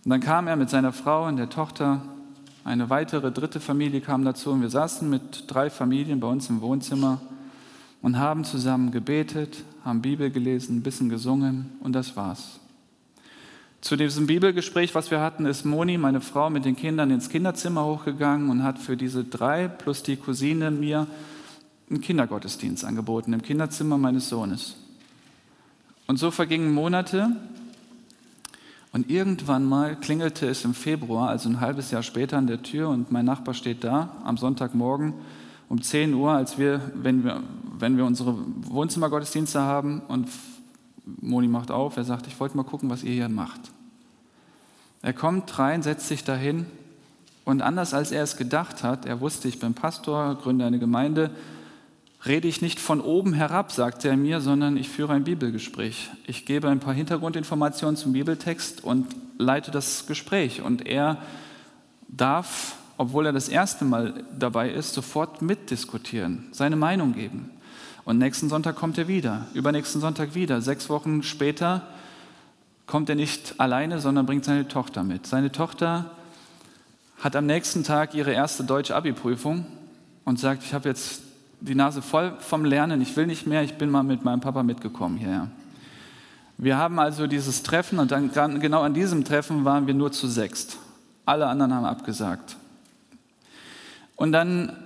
[SPEAKER 1] Und dann kam er mit seiner Frau und der Tochter. Eine weitere dritte Familie kam dazu und wir saßen mit drei Familien bei uns im Wohnzimmer und haben zusammen gebetet, haben Bibel gelesen, ein bisschen gesungen und das war's. Zu diesem Bibelgespräch, was wir hatten, ist Moni, meine Frau, mit den Kindern ins Kinderzimmer hochgegangen und hat für diese drei plus die Cousine mir einen Kindergottesdienst angeboten im Kinderzimmer meines Sohnes. Und so vergingen Monate und irgendwann mal klingelte es im Februar, also ein halbes Jahr später an der Tür und mein Nachbar steht da am Sonntagmorgen um 10 Uhr, als wir, wenn wir, wenn wir unsere Wohnzimmergottesdienste haben und Moni macht auf, er sagt, ich wollte mal gucken, was ihr hier macht. Er kommt rein, setzt sich dahin und anders als er es gedacht hat, er wusste, ich bin Pastor, gründe eine Gemeinde, rede ich nicht von oben herab, sagte er mir, sondern ich führe ein Bibelgespräch. Ich gebe ein paar Hintergrundinformationen zum Bibeltext und leite das Gespräch. Und er darf, obwohl er das erste Mal dabei ist, sofort mitdiskutieren, seine Meinung geben. Und nächsten Sonntag kommt er wieder, übernächsten Sonntag wieder. Sechs Wochen später kommt er nicht alleine, sondern bringt seine Tochter mit. Seine Tochter hat am nächsten Tag ihre erste deutsche Abi-Prüfung und sagt, ich habe jetzt die Nase voll vom Lernen, ich will nicht mehr, ich bin mal mit meinem Papa mitgekommen hierher. Wir haben also dieses Treffen und dann genau an diesem Treffen waren wir nur zu sechst. Alle anderen haben abgesagt. Und dann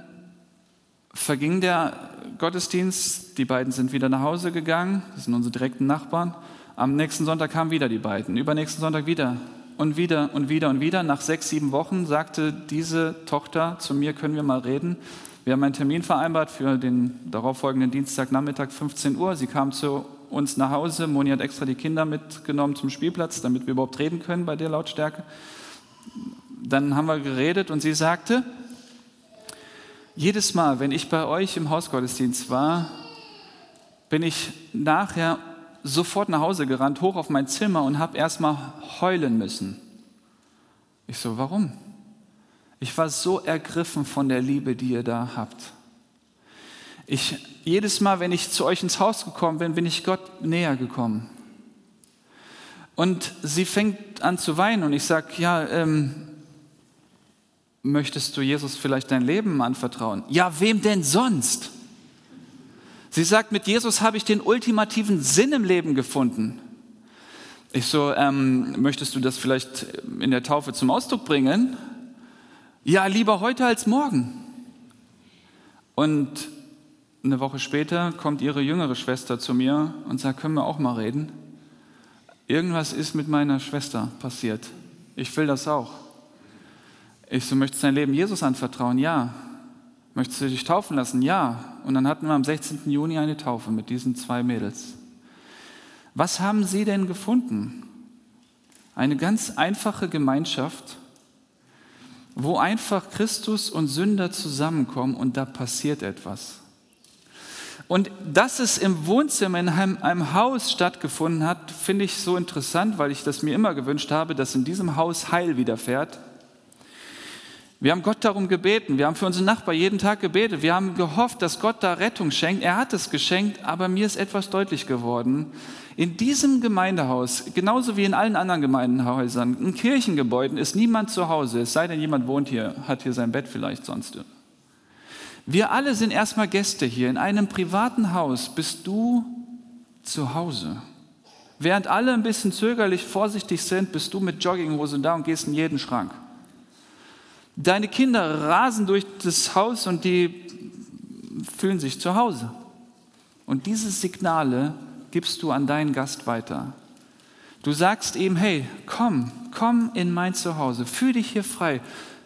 [SPEAKER 1] verging der Gottesdienst, die beiden sind wieder nach Hause gegangen, das sind unsere direkten Nachbarn. Am nächsten Sonntag kamen wieder die beiden, übernächsten Sonntag wieder und wieder und wieder und wieder. Nach sechs, sieben Wochen sagte diese Tochter zu mir, können wir mal reden. Wir haben einen Termin vereinbart für den darauffolgenden Dienstagnachmittag 15 Uhr. Sie kam zu uns nach Hause. Moni hat extra die Kinder mitgenommen zum Spielplatz, damit wir überhaupt reden können bei der Lautstärke. Dann haben wir geredet und sie sagte, jedes Mal, wenn ich bei euch im Hausgottesdienst war, bin ich nachher sofort nach Hause gerannt, hoch auf mein Zimmer und habe erstmal heulen müssen. Ich so, warum? Ich war so ergriffen von der Liebe, die ihr da habt. Ich, jedes Mal, wenn ich zu euch ins Haus gekommen bin, bin ich Gott näher gekommen. Und sie fängt an zu weinen und ich sage, ja, ähm, Möchtest du Jesus vielleicht dein Leben anvertrauen? Ja, wem denn sonst? Sie sagt, mit Jesus habe ich den ultimativen Sinn im Leben gefunden. Ich so, ähm, möchtest du das vielleicht in der Taufe zum Ausdruck bringen? Ja, lieber heute als morgen. Und eine Woche später kommt ihre jüngere Schwester zu mir und sagt, können wir auch mal reden? Irgendwas ist mit meiner Schwester passiert. Ich will das auch. Ich so, möchtest du dein Leben Jesus anvertrauen? Ja. Möchtest du dich taufen lassen? Ja. Und dann hatten wir am 16. Juni eine Taufe mit diesen zwei Mädels. Was haben sie denn gefunden? Eine ganz einfache Gemeinschaft, wo einfach Christus und Sünder zusammenkommen und da passiert etwas. Und dass es im Wohnzimmer in einem, einem, Haus stattgefunden hat, finde ich so interessant, weil ich das mir immer gewünscht habe, dass in diesem Haus Heil widerfährt. Wir haben Gott darum gebeten. Wir haben für unseren Nachbar jeden Tag gebetet. Wir haben gehofft, dass Gott da Rettung schenkt. Er hat es geschenkt, aber mir ist etwas deutlich geworden. In diesem Gemeindehaus, genauso wie in allen anderen Gemeindenhäusern, in Kirchengebäuden ist niemand zu Hause, es sei denn, jemand wohnt hier, hat hier sein Bett vielleicht sonst. Wir alle sind erstmal Gäste hier. In einem privaten Haus bist du zu Hause. Während alle ein bisschen zögerlich, vorsichtig sind, bist du mit Jogginghose da und gehst in jeden Schrank. Deine Kinder rasen durch das Haus und die fühlen sich zu Hause. Und diese Signale gibst du an deinen Gast weiter. Du sagst ihm, hey, komm, komm in mein Zuhause, fühl dich hier frei,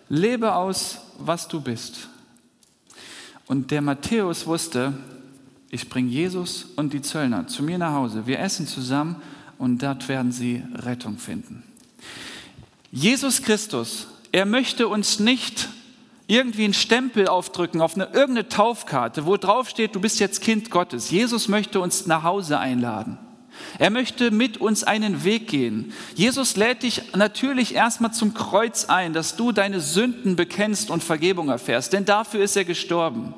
[SPEAKER 1] lebe aus, was du bist. Und der Matthäus wusste, ich bringe Jesus und die Zöllner zu mir nach Hause. Wir essen zusammen und dort werden sie Rettung finden. Jesus Christus er möchte uns nicht irgendwie einen Stempel aufdrücken auf eine irgendeine Taufkarte, wo drauf steht, du bist jetzt Kind Gottes. Jesus möchte uns nach Hause einladen. Er möchte mit uns einen Weg gehen. Jesus lädt dich natürlich erstmal zum Kreuz ein, dass du deine Sünden bekennst und Vergebung erfährst, denn dafür ist er gestorben.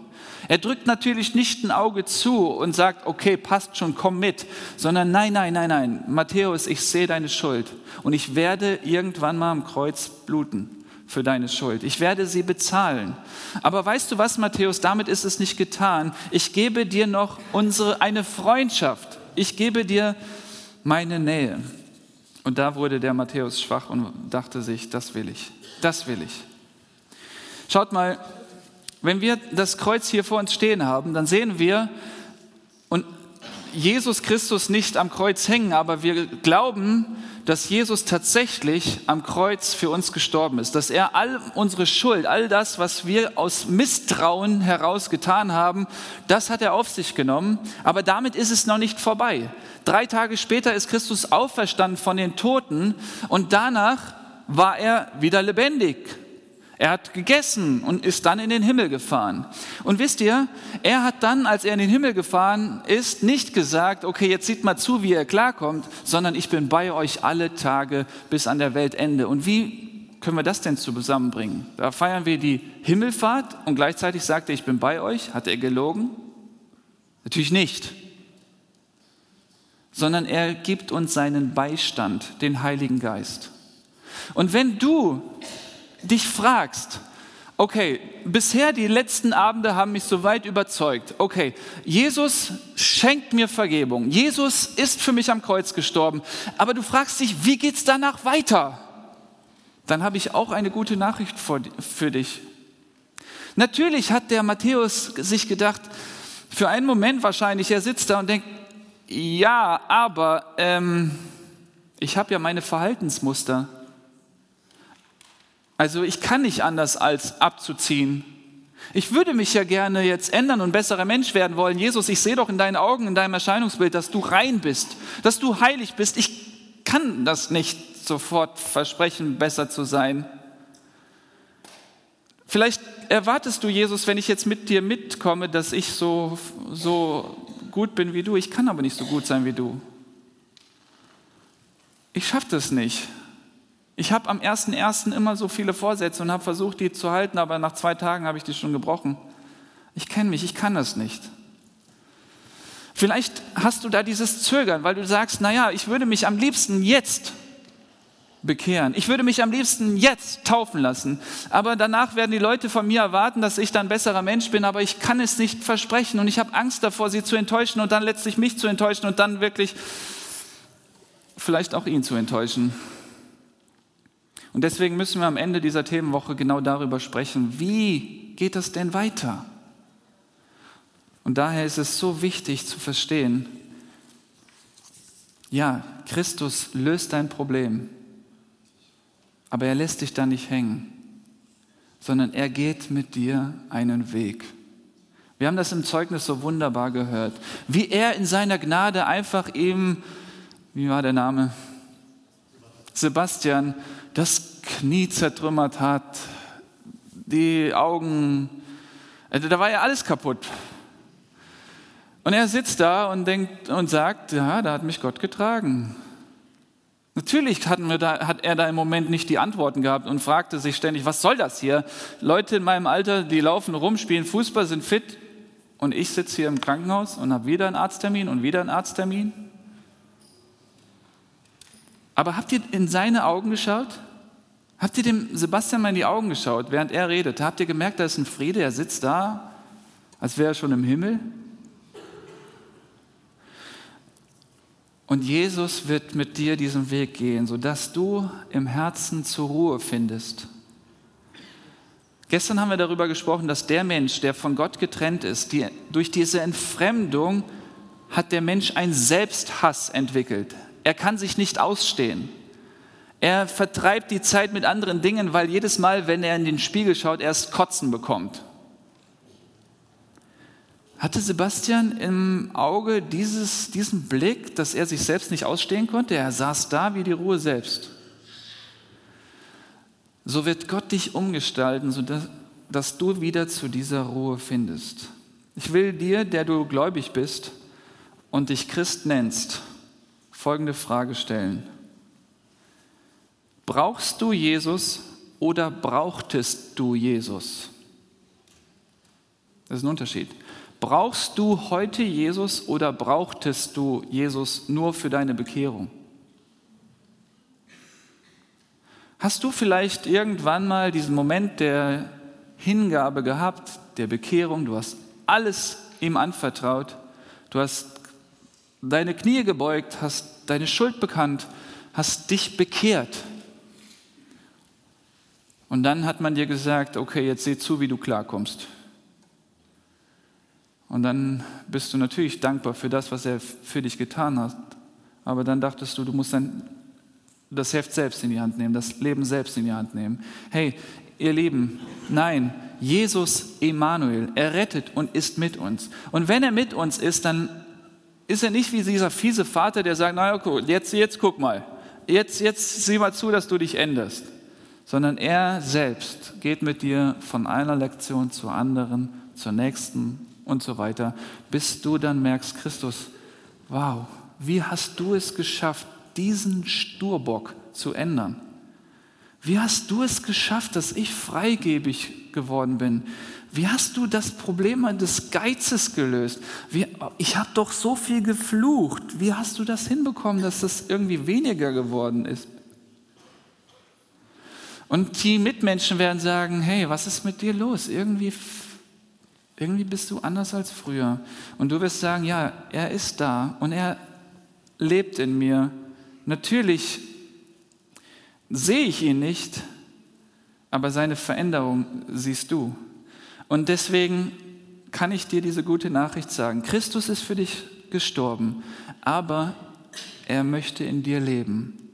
[SPEAKER 1] Er drückt natürlich nicht ein Auge zu und sagt, okay, passt schon, komm mit, sondern nein, nein, nein, nein, Matthäus, ich sehe deine Schuld und ich werde irgendwann mal am Kreuz bluten für deine Schuld. Ich werde sie bezahlen. Aber weißt du was, Matthäus, damit ist es nicht getan. Ich gebe dir noch unsere, eine Freundschaft. Ich gebe dir meine Nähe. Und da wurde der Matthäus schwach und dachte sich, das will ich, das will ich. Schaut mal, wenn wir das Kreuz hier vor uns stehen haben, dann sehen wir, Jesus Christus nicht am Kreuz hängen, aber wir glauben, dass Jesus tatsächlich am Kreuz für uns gestorben ist, dass er all unsere Schuld, all das, was wir aus Misstrauen heraus getan haben, das hat er auf sich genommen. Aber damit ist es noch nicht vorbei. Drei Tage später ist Christus auferstanden von den Toten und danach war er wieder lebendig. Er hat gegessen und ist dann in den Himmel gefahren. Und wisst ihr, er hat dann, als er in den Himmel gefahren ist, nicht gesagt, okay, jetzt sieht mal zu, wie er klarkommt, sondern ich bin bei euch alle Tage bis an der Weltende. Und wie können wir das denn zusammenbringen? Da feiern wir die Himmelfahrt und gleichzeitig sagt er, ich bin bei euch. Hat er gelogen? Natürlich nicht. Sondern er gibt uns seinen Beistand, den Heiligen Geist. Und wenn du dich fragst, okay, bisher die letzten Abende haben mich so weit überzeugt, okay, Jesus schenkt mir Vergebung, Jesus ist für mich am Kreuz gestorben, aber du fragst dich, wie geht es danach weiter? Dann habe ich auch eine gute Nachricht für dich. Natürlich hat der Matthäus sich gedacht, für einen Moment wahrscheinlich, er sitzt da und denkt, ja, aber ähm, ich habe ja meine Verhaltensmuster. Also ich kann nicht anders als abzuziehen. Ich würde mich ja gerne jetzt ändern und besserer Mensch werden wollen. Jesus, ich sehe doch in deinen Augen, in deinem Erscheinungsbild, dass du rein bist, dass du heilig bist. Ich kann das nicht sofort versprechen, besser zu sein. Vielleicht erwartest du, Jesus, wenn ich jetzt mit dir mitkomme, dass ich so, so gut bin wie du. Ich kann aber nicht so gut sein wie du. Ich schaffe das nicht. Ich habe am 1.1. immer so viele Vorsätze und habe versucht, die zu halten, aber nach zwei Tagen habe ich die schon gebrochen. Ich kenne mich, ich kann das nicht. Vielleicht hast du da dieses Zögern, weil du sagst, naja, ich würde mich am liebsten jetzt bekehren. Ich würde mich am liebsten jetzt taufen lassen. Aber danach werden die Leute von mir erwarten, dass ich dann besserer Mensch bin, aber ich kann es nicht versprechen und ich habe Angst davor, sie zu enttäuschen und dann letztlich mich zu enttäuschen und dann wirklich vielleicht auch ihn zu enttäuschen. Und deswegen müssen wir am Ende dieser Themenwoche genau darüber sprechen, wie geht das denn weiter? Und daher ist es so wichtig zu verstehen, ja, Christus löst dein Problem, aber er lässt dich da nicht hängen, sondern er geht mit dir einen Weg. Wir haben das im Zeugnis so wunderbar gehört, wie er in seiner Gnade einfach ihm, wie war der Name? Sebastian, das Knie zertrümmert hat, die Augen, also da war ja alles kaputt. Und er sitzt da und denkt und sagt, ja, da hat mich Gott getragen. Natürlich da, hat er da im Moment nicht die Antworten gehabt und fragte sich ständig, was soll das hier? Leute in meinem Alter, die laufen rum, spielen Fußball, sind fit und ich sitze hier im Krankenhaus und habe wieder einen Arzttermin und wieder einen Arzttermin. Aber habt ihr in seine Augen geschaut? Habt ihr dem Sebastian mal in die Augen geschaut, während er redete? Habt ihr gemerkt, da ist ein Friede, er sitzt da, als wäre er schon im Himmel? Und Jesus wird mit dir diesen Weg gehen, sodass du im Herzen zur Ruhe findest. Gestern haben wir darüber gesprochen, dass der Mensch, der von Gott getrennt ist, die, durch diese Entfremdung hat der Mensch einen Selbsthass entwickelt. Er kann sich nicht ausstehen. Er vertreibt die Zeit mit anderen Dingen, weil jedes Mal, wenn er in den Spiegel schaut, er erst Kotzen bekommt. Hatte Sebastian im Auge dieses, diesen Blick, dass er sich selbst nicht ausstehen konnte? Er saß da wie die Ruhe selbst. So wird Gott dich umgestalten, sodass dass du wieder zu dieser Ruhe findest. Ich will dir, der du gläubig bist und dich Christ nennst, folgende Frage stellen. Brauchst du Jesus oder brauchtest du Jesus? Das ist ein Unterschied. Brauchst du heute Jesus oder brauchtest du Jesus nur für deine Bekehrung? Hast du vielleicht irgendwann mal diesen Moment der Hingabe gehabt, der Bekehrung? Du hast alles ihm anvertraut. Du hast deine Knie gebeugt, hast deine Schuld bekannt, hast dich bekehrt. Und dann hat man dir gesagt, okay, jetzt seh zu, wie du klarkommst. Und dann bist du natürlich dankbar für das, was er für dich getan hat. Aber dann dachtest du, du musst dann das Heft selbst in die Hand nehmen, das Leben selbst in die Hand nehmen. Hey, ihr Lieben, nein, Jesus Emanuel, er rettet und ist mit uns. Und wenn er mit uns ist, dann ist er nicht wie dieser fiese Vater, der sagt, naja, jetzt, jetzt guck mal, jetzt, jetzt sieh mal zu, dass du dich änderst. Sondern er selbst geht mit dir von einer Lektion zur anderen, zur nächsten und so weiter, bis du dann merkst, Christus, wow, wie hast du es geschafft, diesen Sturbock zu ändern? Wie hast du es geschafft, dass ich freigebig geworden bin? Wie hast du das Problem des Geizes gelöst? Wie, ich habe doch so viel geflucht. Wie hast du das hinbekommen, dass das irgendwie weniger geworden ist? Und die Mitmenschen werden sagen, hey, was ist mit dir los? Irgendwie irgendwie bist du anders als früher. Und du wirst sagen, ja, er ist da und er lebt in mir. Natürlich sehe ich ihn nicht, aber seine Veränderung siehst du. Und deswegen kann ich dir diese gute Nachricht sagen. Christus ist für dich gestorben, aber er möchte in dir leben.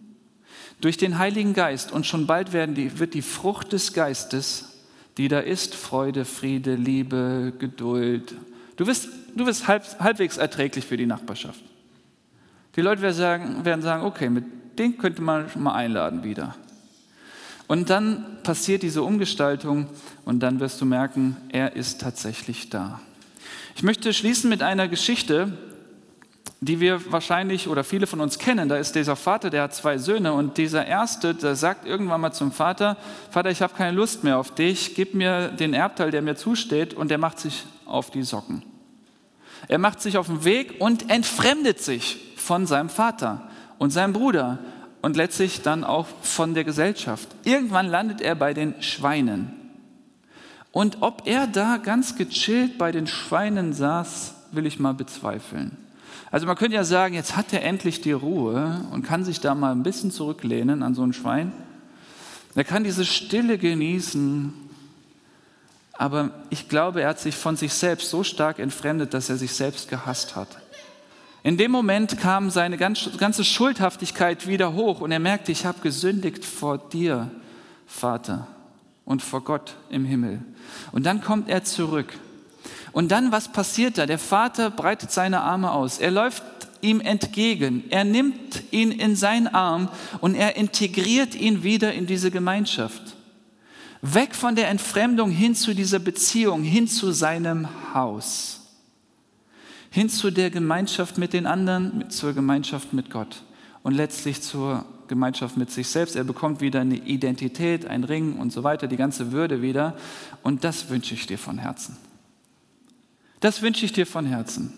[SPEAKER 1] Durch den Heiligen Geist und schon bald die, wird die Frucht des Geistes die da ist Freude, Friede, Liebe, Geduld. Du bist, du bist halb, halbwegs erträglich für die Nachbarschaft. Die Leute werden sagen, werden sagen, okay, mit dem könnte man mal einladen wieder. Und dann passiert diese Umgestaltung und dann wirst du merken, er ist tatsächlich da. Ich möchte schließen mit einer Geschichte, die wir wahrscheinlich oder viele von uns kennen. Da ist dieser Vater, der hat zwei Söhne und dieser erste, der sagt irgendwann mal zum Vater, Vater, ich habe keine Lust mehr auf dich, gib mir den Erbteil, der mir zusteht und der macht sich auf die Socken. Er macht sich auf den Weg und entfremdet sich von seinem Vater und seinem Bruder und letztlich dann auch von der Gesellschaft. Irgendwann landet er bei den Schweinen. Und ob er da ganz gechillt bei den Schweinen saß, will ich mal bezweifeln. Also man könnte ja sagen, jetzt hat er endlich die Ruhe und kann sich da mal ein bisschen zurücklehnen an so ein Schwein. Er kann diese Stille genießen, aber ich glaube, er hat sich von sich selbst so stark entfremdet, dass er sich selbst gehasst hat. In dem Moment kam seine ganze Schuldhaftigkeit wieder hoch und er merkte, ich habe gesündigt vor dir, Vater, und vor Gott im Himmel. Und dann kommt er zurück und dann, was passiert da? Der Vater breitet seine Arme aus. Er läuft ihm entgegen. Er nimmt ihn in seinen Arm und er integriert ihn wieder in diese Gemeinschaft. Weg von der Entfremdung hin zu dieser Beziehung, hin zu seinem Haus. Hin zu der Gemeinschaft mit den anderen, zur Gemeinschaft mit Gott und letztlich zur Gemeinschaft mit sich selbst. Er bekommt wieder eine Identität, ein Ring und so weiter, die ganze Würde wieder. Und das wünsche ich dir von Herzen. Das wünsche ich dir von Herzen.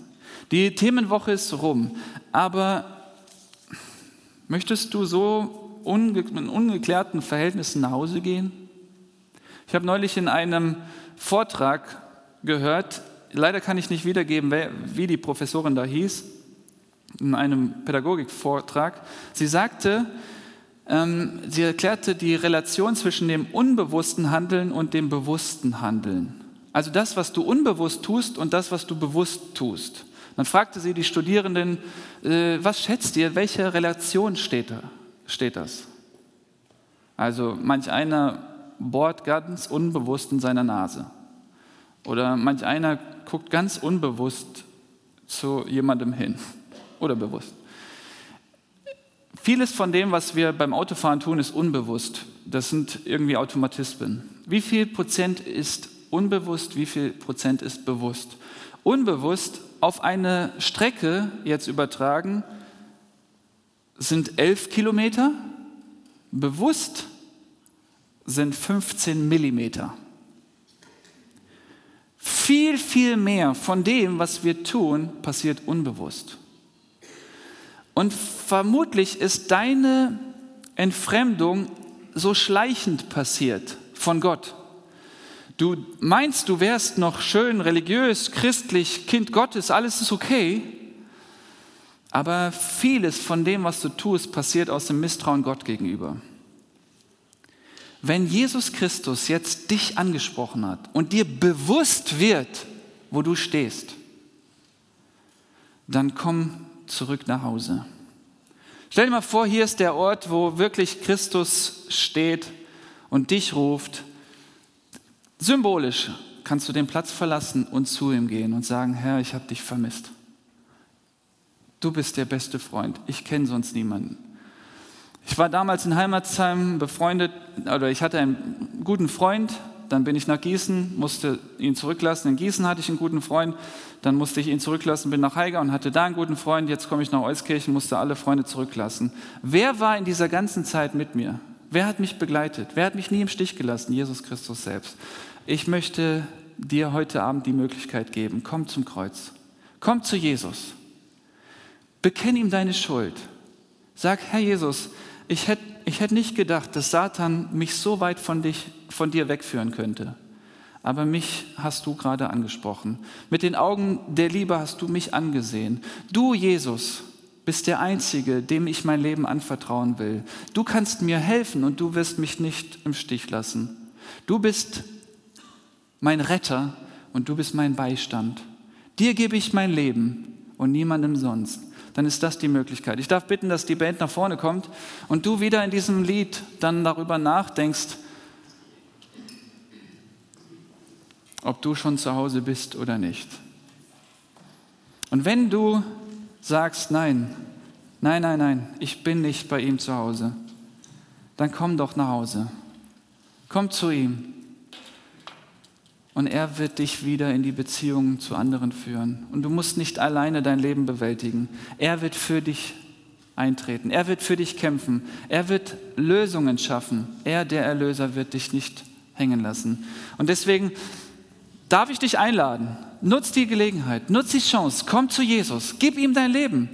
[SPEAKER 1] Die Themenwoche ist rum, aber möchtest du so unge in ungeklärten Verhältnissen nach Hause gehen? Ich habe neulich in einem Vortrag gehört, leider kann ich nicht wiedergeben, wie die Professorin da hieß, in einem Pädagogikvortrag. Sie sagte, ähm, sie erklärte die Relation zwischen dem unbewussten Handeln und dem bewussten Handeln. Also das, was du unbewusst tust und das, was du bewusst tust. Dann fragte sie die Studierenden, äh, was schätzt ihr, welche Relation steht, da, steht das? Also manch einer bohrt ganz unbewusst in seiner Nase. Oder manch einer guckt ganz unbewusst zu jemandem hin. Oder bewusst. Vieles von dem, was wir beim Autofahren tun, ist unbewusst. Das sind irgendwie Automatismen. Wie viel Prozent ist unbewusst, wie viel Prozent ist bewusst? Unbewusst auf eine Strecke jetzt übertragen sind 11 Kilometer, bewusst sind 15 Millimeter. Viel, viel mehr von dem, was wir tun, passiert unbewusst. Und vermutlich ist deine Entfremdung so schleichend passiert von Gott. Du meinst, du wärst noch schön religiös, christlich, Kind Gottes, alles ist okay. Aber vieles von dem, was du tust, passiert aus dem Misstrauen Gott gegenüber. Wenn Jesus Christus jetzt dich angesprochen hat und dir bewusst wird, wo du stehst, dann komm zurück nach Hause. Stell dir mal vor, hier ist der Ort, wo wirklich Christus steht und dich ruft Symbolisch kannst du den Platz verlassen und zu ihm gehen und sagen, Herr, ich habe dich vermisst. Du bist der beste Freund. Ich kenne sonst niemanden. Ich war damals in Heimatsheim befreundet, oder ich hatte einen guten Freund, dann bin ich nach Gießen, musste ihn zurücklassen. In Gießen hatte ich einen guten Freund, dann musste ich ihn zurücklassen, bin nach Haiger und hatte da einen guten Freund. Jetzt komme ich nach Euskirchen, musste alle Freunde zurücklassen. Wer war in dieser ganzen Zeit mit mir? Wer hat mich begleitet? Wer hat mich nie im Stich gelassen? Jesus Christus selbst. Ich möchte dir heute Abend die Möglichkeit geben, komm zum Kreuz. Komm zu Jesus. Bekenn ihm deine Schuld. Sag, Herr Jesus, ich hätte ich hätt nicht gedacht, dass Satan mich so weit von, dich, von dir wegführen könnte. Aber mich hast du gerade angesprochen. Mit den Augen der Liebe hast du mich angesehen. Du, Jesus, bist der Einzige, dem ich mein Leben anvertrauen will. Du kannst mir helfen und du wirst mich nicht im Stich lassen. Du bist mein Retter und du bist mein Beistand. Dir gebe ich mein Leben und niemandem sonst. Dann ist das die Möglichkeit. Ich darf bitten, dass die Band nach vorne kommt und du wieder in diesem Lied dann darüber nachdenkst, ob du schon zu Hause bist oder nicht. Und wenn du sagst, nein, nein, nein, nein, ich bin nicht bei ihm zu Hause, dann komm doch nach Hause. Komm zu ihm. Und er wird dich wieder in die Beziehungen zu anderen führen. Und du musst nicht alleine dein Leben bewältigen. Er wird für dich eintreten. Er wird für dich kämpfen. Er wird Lösungen schaffen. Er, der Erlöser, wird dich nicht hängen lassen. Und deswegen darf ich dich einladen. Nutz die Gelegenheit, nutz die Chance, komm zu Jesus, gib ihm dein Leben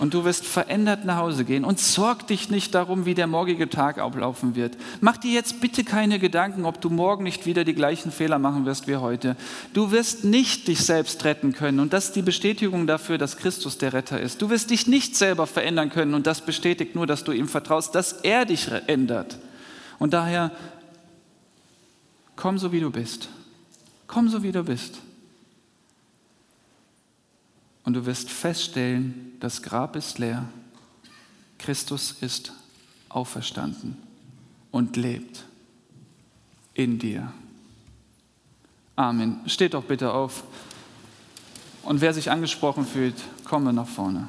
[SPEAKER 1] und du wirst verändert nach Hause gehen und sorg dich nicht darum, wie der morgige Tag ablaufen wird. Mach dir jetzt bitte keine Gedanken, ob du morgen nicht wieder die gleichen Fehler machen wirst wie heute. Du wirst nicht dich selbst retten können und das ist die Bestätigung dafür, dass Christus der Retter ist. Du wirst dich nicht selber verändern können und das bestätigt nur, dass du ihm vertraust, dass er dich ändert. Und daher komm so wie du bist. Komm so wie du bist. Und du wirst feststellen, das Grab ist leer. Christus ist auferstanden und lebt in dir. Amen. Steht doch bitte auf. Und wer sich angesprochen fühlt, komme nach vorne.